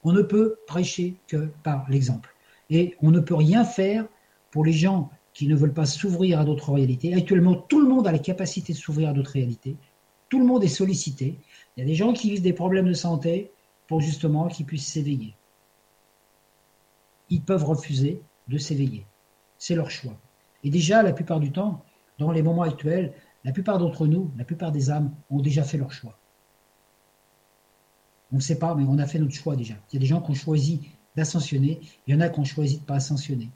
On ne peut prêcher que par l'exemple. Et on ne peut rien faire pour les gens qui ne veulent pas s'ouvrir à d'autres réalités. Actuellement, tout le monde a la capacité de s'ouvrir à d'autres réalités. Tout le monde est sollicité. Il y a des gens qui vivent des problèmes de santé pour justement qu'ils puissent s'éveiller. Ils peuvent refuser de s'éveiller. C'est leur choix. Et déjà, la plupart du temps, dans les moments actuels, la plupart d'entre nous, la plupart des âmes ont déjà fait leur choix. On ne sait pas, mais on a fait notre choix déjà. Il y a des gens qui ont choisi d'ascensionner, il y en a qui ont choisi de ne pas ascensionner.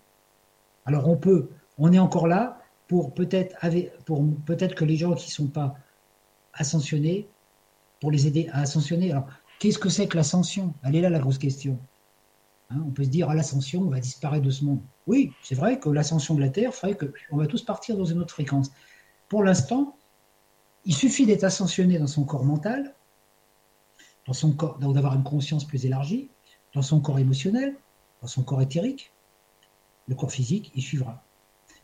Alors on peut, on est encore là pour peut-être pour peut-être que les gens qui ne sont pas ascensionnés pour les aider à ascensionner. Alors, qu'est-ce que c'est que l'ascension? Elle est là la grosse question. Hein, on peut se dire, à l'ascension, on va disparaître de ce monde. Oui, c'est vrai que l'ascension de la Terre ferait qu'on va tous partir dans une autre fréquence. Pour l'instant, il suffit d'être ascensionné dans son corps mental, dans son corps, d'avoir une conscience plus élargie, dans son corps émotionnel, dans son corps éthérique, le corps physique, il suivra.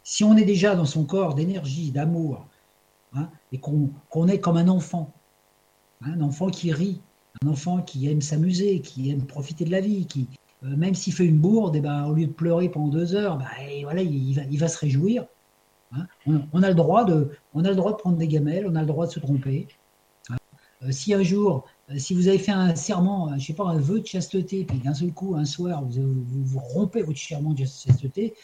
Si on est déjà dans son corps d'énergie, d'amour, hein, et qu'on est comme un enfant, un enfant qui rit, un enfant qui aime s'amuser, qui aime profiter de la vie, qui, même s'il fait une bourde, et eh ben, au lieu de pleurer pendant deux heures, ben, voilà, il, va, il, va, se réjouir. Hein. On, a le droit de, on a le droit de prendre des gamelles, on a le droit de se tromper. Hein. Euh, si un jour, euh, si vous avez fait un serment, je sais pas, un vœu de chasteté, puis d'un seul coup, un soir, vous, vous, rompez votre serment de chasteté,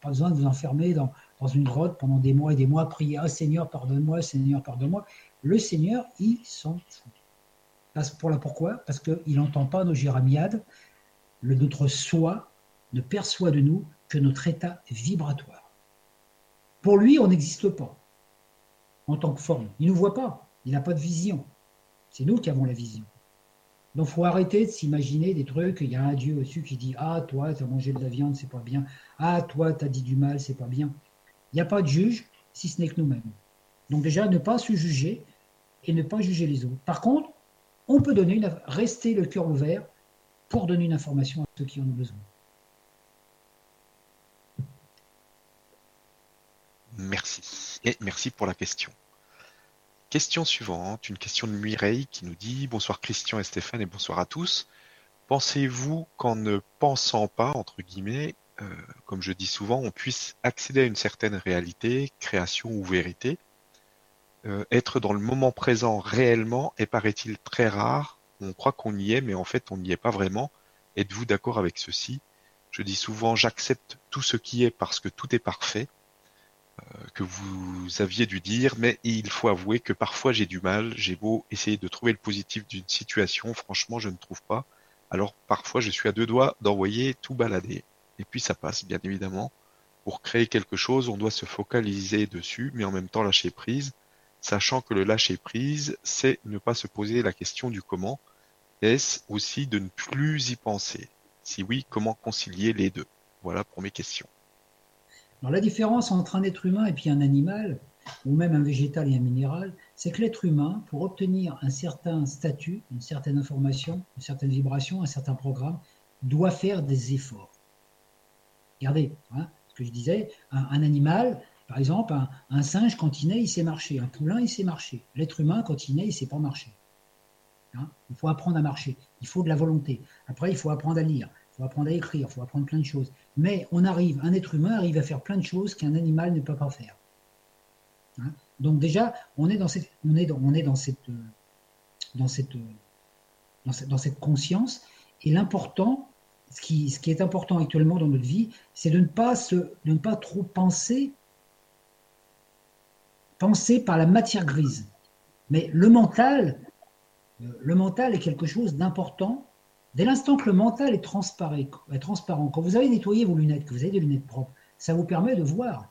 pas besoin de vous enfermer dans, dans une grotte pendant des mois et des mois, prier Ah Seigneur, pardonne-moi, Seigneur, pardonne-moi. Le Seigneur, il s'en fout. Pour la pourquoi? Parce qu'il n'entend pas nos géramiades. Le, notre soi ne perçoit de nous que notre état vibratoire. Pour lui, on n'existe pas en tant que forme. Il ne nous voit pas. Il n'a pas de vision. C'est nous qui avons la vision. Donc, il faut arrêter de s'imaginer des trucs. Il y a un Dieu au-dessus qui dit Ah, toi, tu as mangé de la viande, c'est pas bien. Ah, toi, tu as dit du mal, c'est pas bien. Il n'y a pas de juge si ce n'est que nous-mêmes. Donc, déjà, ne pas se juger, et ne pas juger les autres. Par contre, on peut donner une, rester le cœur ouvert pour donner une information à ceux qui en ont besoin. Merci. Et merci pour la question. Question suivante, une question de Mireille qui nous dit Bonsoir Christian et Stéphane et bonsoir à tous. Pensez-vous qu'en ne pensant pas, entre guillemets, euh, comme je dis souvent, on puisse accéder à une certaine réalité, création ou vérité? Euh, être dans le moment présent réellement est, paraît-il, très rare. On croit qu'on y est, mais en fait, on n'y est pas vraiment. Êtes-vous d'accord avec ceci? Je dis souvent, j'accepte tout ce qui est parce que tout est parfait. que vous aviez dû dire, mais il faut avouer que parfois j'ai du mal, j'ai beau essayer de trouver le positif d'une situation, franchement je ne trouve pas. Alors parfois je suis à deux doigts d'envoyer tout balader. Et puis ça passe, bien évidemment. Pour créer quelque chose, on doit se focaliser dessus, mais en même temps lâcher prise, sachant que le lâcher prise, c'est ne pas se poser la question du comment. Est-ce aussi de ne plus y penser? Si oui, comment concilier les deux? Voilà pour mes questions. Alors la différence entre un être humain et puis un animal, ou même un végétal et un minéral, c'est que l'être humain, pour obtenir un certain statut, une certaine information, une certaine vibration, un certain programme, doit faire des efforts. Regardez, hein, ce que je disais, un, animal, par exemple, un, singe, quand il naît, il sait marcher. Un poulain, il sait marcher. L'être humain, quand il naît, il ne sait pas marcher. Hein, il faut apprendre à marcher. Il faut de la volonté. Après, il faut apprendre à lire. Il faut apprendre à écrire. Il faut apprendre plein de choses. Mais on arrive, un être humain arrive à faire plein de choses qu'un animal ne peut pas faire. Hein, donc déjà, on est dans cette, on est on est dans cette, dans cette, dans cette, dans cette conscience. Et l'important, ce qui, ce qui, est important actuellement dans notre vie, c'est de ne pas se, de ne pas trop penser, penser par la matière grise. Mais le mental, le mental est quelque chose d'important. Dès l'instant que le mental est transparent, quand vous avez nettoyé vos lunettes, que vous avez des lunettes propres, ça vous permet de voir.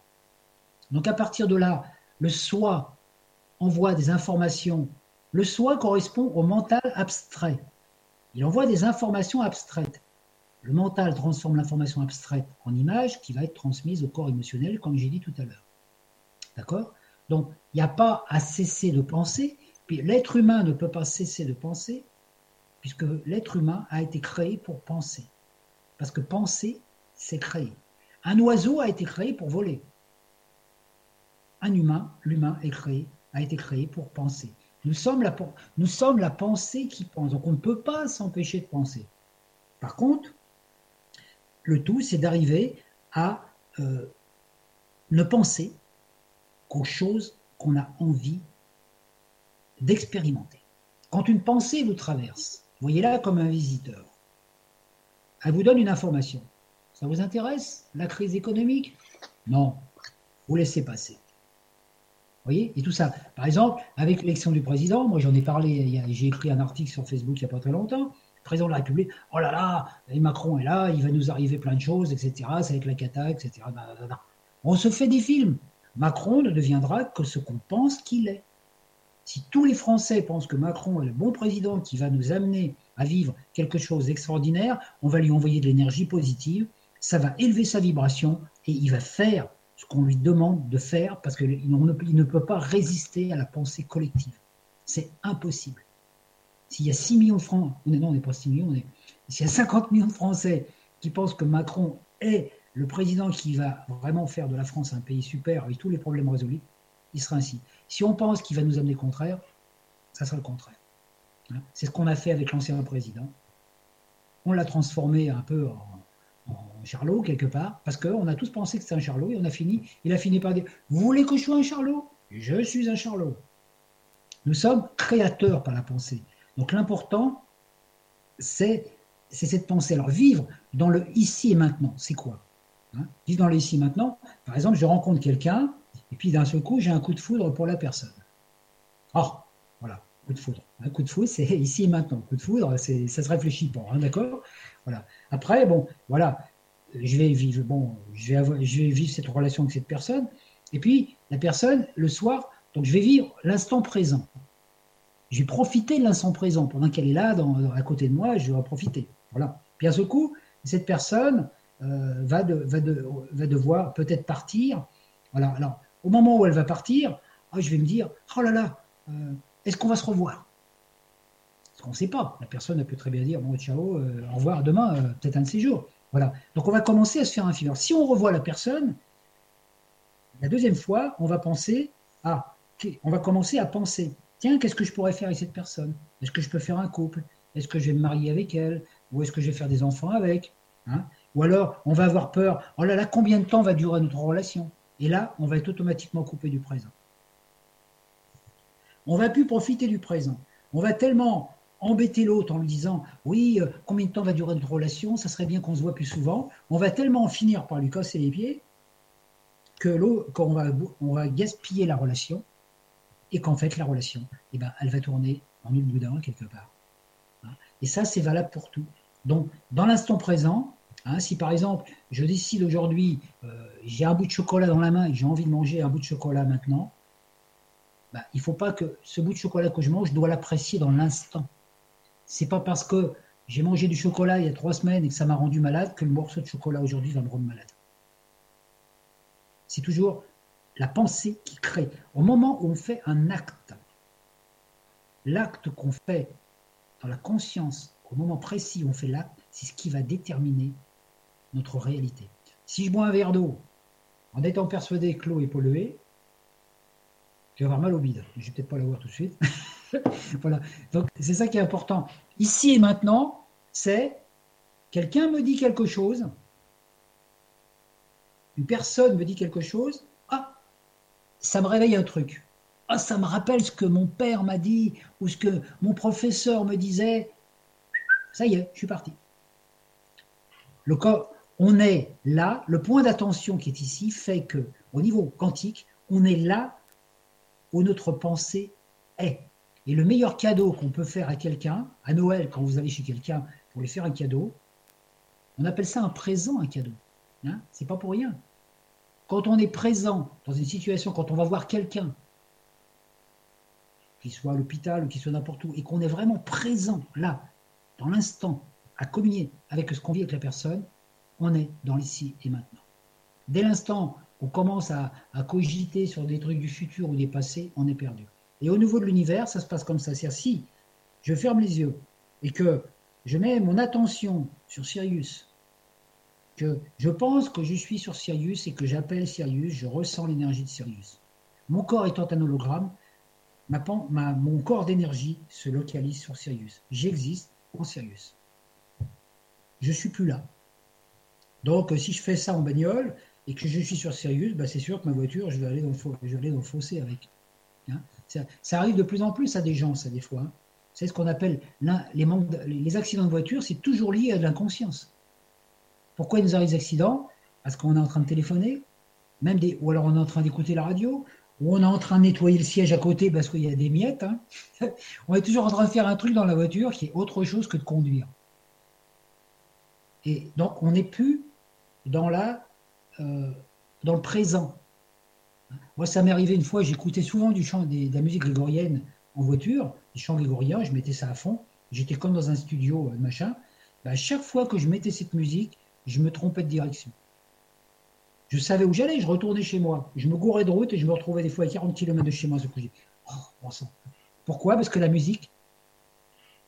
Donc à partir de là, le soi envoie des informations. Le soi correspond au mental abstrait. Il envoie des informations abstraites. Le mental transforme l'information abstraite en image qui va être transmise au corps émotionnel, comme j'ai dit tout à l'heure. D'accord? Donc, il n'y a pas à cesser de penser, puis l'être humain ne peut pas cesser de penser, puisque l'être humain a été créé pour penser. Parce que penser, c'est créer. Un oiseau a été créé pour voler. Un humain, l'humain, est créé, a été créé pour penser. Nous sommes, la, pensée qui pense. Donc on ne peut pas s'empêcher de penser. Par contre, le tout, c'est d'arriver à euh, ne penser qu'aux choses qu'on a envie d'expérimenter. Quand une pensée vous traverse, voyez-la comme un visiteur. Elle vous donne une information. Ça vous intéresse La crise économique? Non. Vous laissez passer. Vous voyez? Et tout ça. Par exemple, avec l'élection du président, moi j'en ai parlé, j'ai écrit un article sur Facebook il n'y a pas très longtemps président de la République, oh là là, Macron est là, il va nous arriver plein de choses, etc. Va être la cata, etc. On se fait des films. Macron ne deviendra que ce qu'on pense qu'il est. Si tous les Français pensent que Macron est le bon président qui va nous amener à vivre quelque chose d'extraordinaire, on va lui envoyer de l'énergie positive, ça va élever sa vibration et il va faire ce qu'on lui demande de faire parce qu'il ne peut pas résister à la pensée collective. C'est impossible. S'il y a 6 millions de francs, non, on n'est pas 6 millions, s'il y a 50 millions de Français qui pensent que Macron est le président qui va vraiment faire de la France un pays super avec tous les problèmes résolus, il sera ainsi. Si on pense qu'il va nous amener le contraire, ça sera le contraire. Hein. C'est ce qu'on a fait avec l'ancien président. On l'a transformé un peu en, charlot quelque part, parce qu'on a tous pensé que c'était un charlot et on a fini, il a fini par dire Vous voulez que je sois un charlot? Je suis un charlot. Nous sommes créateurs par la pensée. Donc l'important, c'est cette pensée. Alors vivre dans le ici et maintenant, c'est quoi? Hein Vivre dans le ici et maintenant, par exemple, je rencontre quelqu'un, et puis d'un seul coup, j'ai un coup de foudre pour la personne. Oh, voilà, coup de foudre. Un coup de foudre, c'est ici et maintenant. Coup de foudre, ça se réfléchit pas, hein, d'accord? Voilà. Après, bon, voilà, je vais vivre, bon, je vais, je vais vivre cette relation avec cette personne, et puis la personne, le soir, donc je vais vivre l'instant présent. J'ai profité de l'instant présent. Pendant qu'elle est là, à côté de moi, je vais en profiter. Voilà. Puis à ce coup, cette personne euh, va, va, va, devoir peut-être partir. Voilà. Alors, au moment où elle va partir, ah, je vais me dire, oh là là, euh, est-ce qu'on va se revoir? Parce qu'on ne sait pas. La personne elle peut très bien dire, bon, ciao, euh, au revoir, demain, peut-être un de ces jours. Voilà. Donc on va commencer à se faire un film. Si on revoit la personne, la deuxième fois, on va penser, ah, on va commencer à penser tiens, qu'est-ce que je pourrais faire avec cette personne? Est-ce que je peux faire un couple? Est-ce que je vais me marier avec elle? Ou est-ce que je vais faire des enfants avec? Hein? Ou alors, on va avoir peur, oh là là, combien de temps va durer notre relation? Et là, on va être automatiquement coupé du présent. On va plus profiter du présent. On va tellement embêter l'autre en lui disant oui, euh, combien de temps va durer notre relation? Ça serait bien qu'on se voit plus souvent. On va tellement finir par lui casser les pieds que qu'on va, on va gaspiller la relation et qu'en fait la relation, eh ben, elle va tourner en une boudin quelque part. Hein? Et ça, c'est valable pour tout. Donc, dans l'instant présent, hein, si par exemple je décide aujourd'hui, euh, j'ai un bout de chocolat dans la main et j'ai envie de manger un bout de chocolat maintenant, ben, il ne faut pas que ce bout de chocolat que je mange, je dois l'apprécier dans l'instant. C'est pas parce que j'ai mangé du chocolat il y a trois semaines et que ça m'a rendu malade que le morceau de chocolat aujourd'hui va me rendre malade. C'est toujours la pensée qui crée. Au moment où on fait un acte, l'acte qu'on fait dans la conscience, au moment précis où on fait l'acte, c'est ce qui va déterminer notre réalité. Si je bois un verre d'eau en étant persuadé que l'eau est polluée, je vais avoir mal au bide. Je vais peut-être pas l'avoir tout de suite. voilà. Donc c'est ça qui est important. Ici et maintenant, c'est quelqu'un me dit quelque chose, une personne me dit quelque chose, ah, ça me réveille un truc. Ah, ça me rappelle ce que mon père m'a dit ou ce que mon professeur me disait. Ça y est, je suis parti. Le corps, on est là, le point d'attention qui est ici fait que, au niveau quantique, on est là où notre pensée est. Et le meilleur cadeau qu'on peut faire à quelqu'un, à Noël, quand vous allez chez quelqu'un pour lui faire un cadeau, on appelle ça un présent, un cadeau. Hein C'est pas pour rien. Quand on est présent dans une situation, quand on va voir quelqu'un, qu'il soit à l'hôpital ou qu'il soit n'importe où, et qu'on est vraiment présent là, dans l'instant, à communier avec ce qu'on vit avec la personne, on est dans l'ici et maintenant. Dès l'instant où on commence à, cogiter sur des trucs du futur ou des passés, on est perdu. Et au niveau de l'univers, ça se passe comme ça. C'est-à-dire, si je ferme les yeux et que je mets mon attention sur Sirius, que je pense que je suis sur Sirius et que j'appelle Sirius, je ressens l'énergie de Sirius. Mon corps étant un hologramme, mon corps d'énergie se localise sur Sirius. J'existe en Sirius. Je suis plus là. Donc, si je fais ça en bagnole et que je suis sur Sirius, bah, c'est sûr que ma voiture, je vais aller dans le, fossé avec. Hein ça, arrive de plus en plus à des gens, ça, des fois. Hein. C'est ce qu'on appelle les, accidents de voiture, c'est toujours lié à de l'inconscience. Pourquoi nous arrive des accidents? Parce qu'on est en train de téléphoner, même des, ou alors on est en train d'écouter la radio, ou on est en train de nettoyer le siège à côté parce qu'il y a des miettes. Hein. on est toujours en train de faire un truc dans la voiture qui est autre chose que de conduire. Et donc on n'est plus dans, la, euh, dans le présent. Moi, ça m'est arrivé une fois, j'écoutais souvent du chant de la musique grégorienne en voiture, des chants grégoriens, je mettais ça à fond, j'étais comme dans un studio, euh, machin. Bah, chaque fois que je mettais cette musique, je me trompais de direction. Je savais où j'allais, je retournais chez moi. Je me gourais de route et je me retrouvais des fois à 40 km de chez moi. Ce oh, Pourquoi? Parce que la musique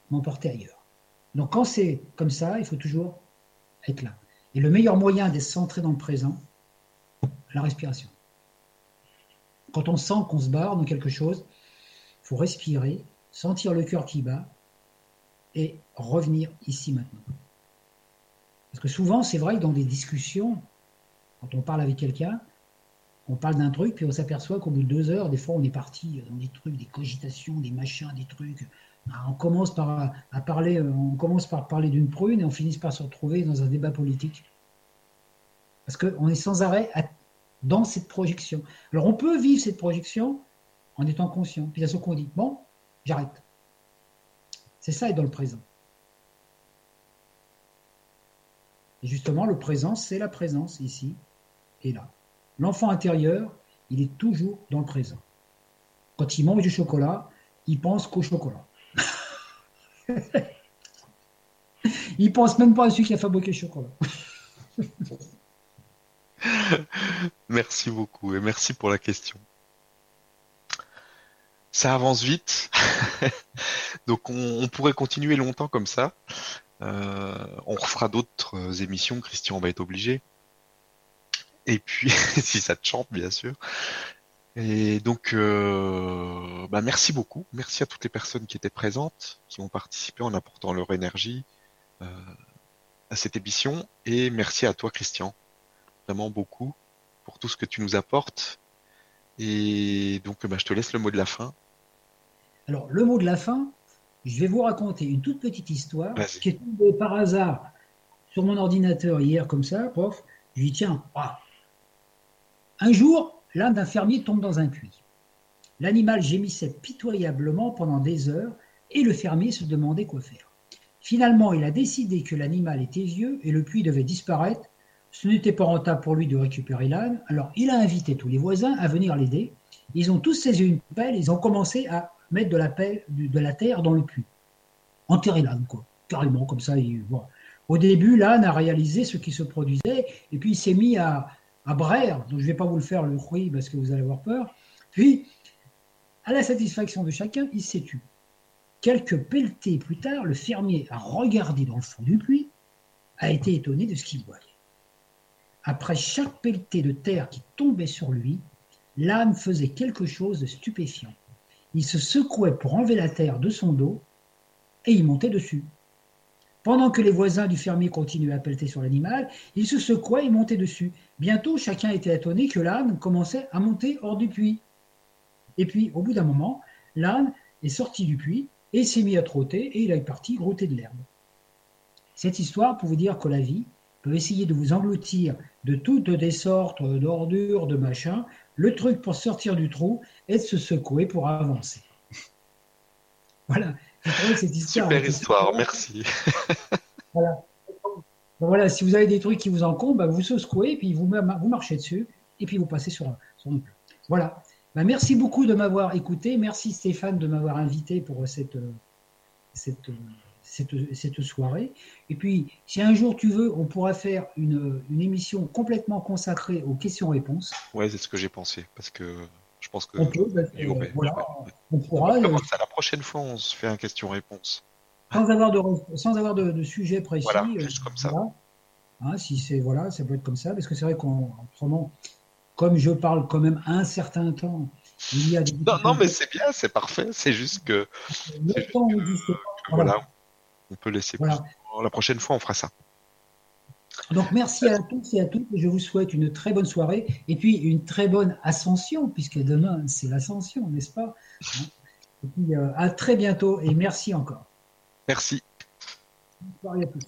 m'emportait ailleurs. Donc quand c'est comme ça, il faut toujours être là. Et le meilleur moyen d'être centré dans le présent, la respiration. Quand on sent qu'on se barre dans quelque chose, il faut respirer, sentir le cœur qui bat et revenir ici maintenant. Parce que souvent, c'est vrai que dans des discussions, quand on parle avec quelqu'un, on parle d'un truc, puis on s'aperçoit qu'au bout de deux heures, des fois, on est parti dans des trucs, des cogitations, des machins, des trucs. On commence par à parler, on commence par parler d'une prune et on finit par se retrouver dans un débat politique. Parce qu'on est sans arrêt dans cette projection. Alors, on peut vivre cette projection en étant conscient. Puis d'un seul coup, on dit bon, j'arrête. C'est ça, être dans le présent. Et justement, le présent, c'est la présence ici et là. L'enfant intérieur, il est toujours dans le présent. Quand il mange du chocolat, il pense qu'au chocolat. il pense même pas à celui qui a fabriqué le chocolat. merci beaucoup et merci pour la question. Ça avance vite, donc on, pourrait continuer longtemps comme ça. Euh, on refera d'autres euh, émissions, Christian va être obligé. Et puis, si ça te chante, bien sûr. Et donc, euh, bah merci beaucoup. Merci à toutes les personnes qui étaient présentes, qui ont participé en apportant leur énergie à cette émission. Et merci à toi, Christian, vraiment beaucoup pour tout ce que tu nous apportes. Et donc, bah, je te laisse le mot de la fin. Alors, le mot de la fin, je vais vous raconter une toute petite histoire qui est tombée par hasard sur mon ordinateur hier, comme ça, prof. Je lui dis, tiens, ah, Un jour, l'âne d'un fermier tombe dans un puits. L'animal gémissait pitoyablement pendant des heures et le fermier se demandait quoi faire. Finalement, il a décidé que l'animal était vieux et le puits devait disparaître. Ce n'était pas rentable pour lui de récupérer l'âne, alors il a invité tous les voisins à venir l'aider. Ils ont tous saisi une pelle, ils ont commencé à mettre de la, pelle, de la terre dans le puits. Enterrer l'âne, quoi. Carrément, comme ça. Au début, l'âne a réalisé ce qui se produisait, et puis il s'est mis à, à braire. Donc je ne vais pas vous le faire le bruit parce que vous allez avoir peur. Puis, à la satisfaction de chacun, il s'est tué. Quelques pelletées plus tard, le fermier a regardé dans le fond du puits, a été étonné de ce qu'il voyait. Après chaque pelletée de terre qui tombait sur lui, l'âne faisait quelque chose de stupéfiant. Il se secouait pour enlever la terre de son dos et il montait dessus. Pendant que les voisins du fermier continuaient à pelleter sur l'animal, il se secouait et montait dessus. Bientôt, chacun était étonné que l'âne commençait à monter hors du puits. Et puis, au bout d'un moment, l'âne est sorti du puits et s'est mis à trotter et il est parti grouter de l'herbe. Cette histoire pour vous dire que la vie peut essayer de vous engloutir de toutes des sortes d'ordures, de machins. Le truc pour sortir du trou est de se secouer pour avancer. voilà. Cette histoire Super histoire, merci. voilà. voilà. si vous avez des trucs qui vous encombrent, bah, vous secouez, puis vous, vous marchez dessus, et puis vous passez sur, sur le. Voilà. Bah, merci beaucoup de m'avoir écouté. Merci Stéphane de m'avoir invité pour cette, cette, cette, soirée. Et puis, si un jour tu veux, on pourra faire une, émission complètement consacrée aux questions-réponses. Ouais, c'est ce que j'ai pensé, parce que je pense que. On peut, voilà, on pourra. On la prochaine fois, on se fait un question-réponse. Sans avoir de, sans avoir de, sujet précis. Voilà, euh, juste comme ça. Hein, si c'est voilà, ça peut être comme ça, parce que c'est vrai qu'on comme je parle quand même un certain temps, il y a des non, non, mais c'est bien, c'est parfait. C'est juste que, voilà. on peut laisser. La prochaine fois, on fera ça. Donc merci à tous et à toutes. Je vous souhaite une très bonne soirée et puis une très bonne ascension, puisque demain c'est l'ascension, n'est-ce pas? Et puis, euh, à très bientôt et merci encore. Merci. Bonne soirée à tous.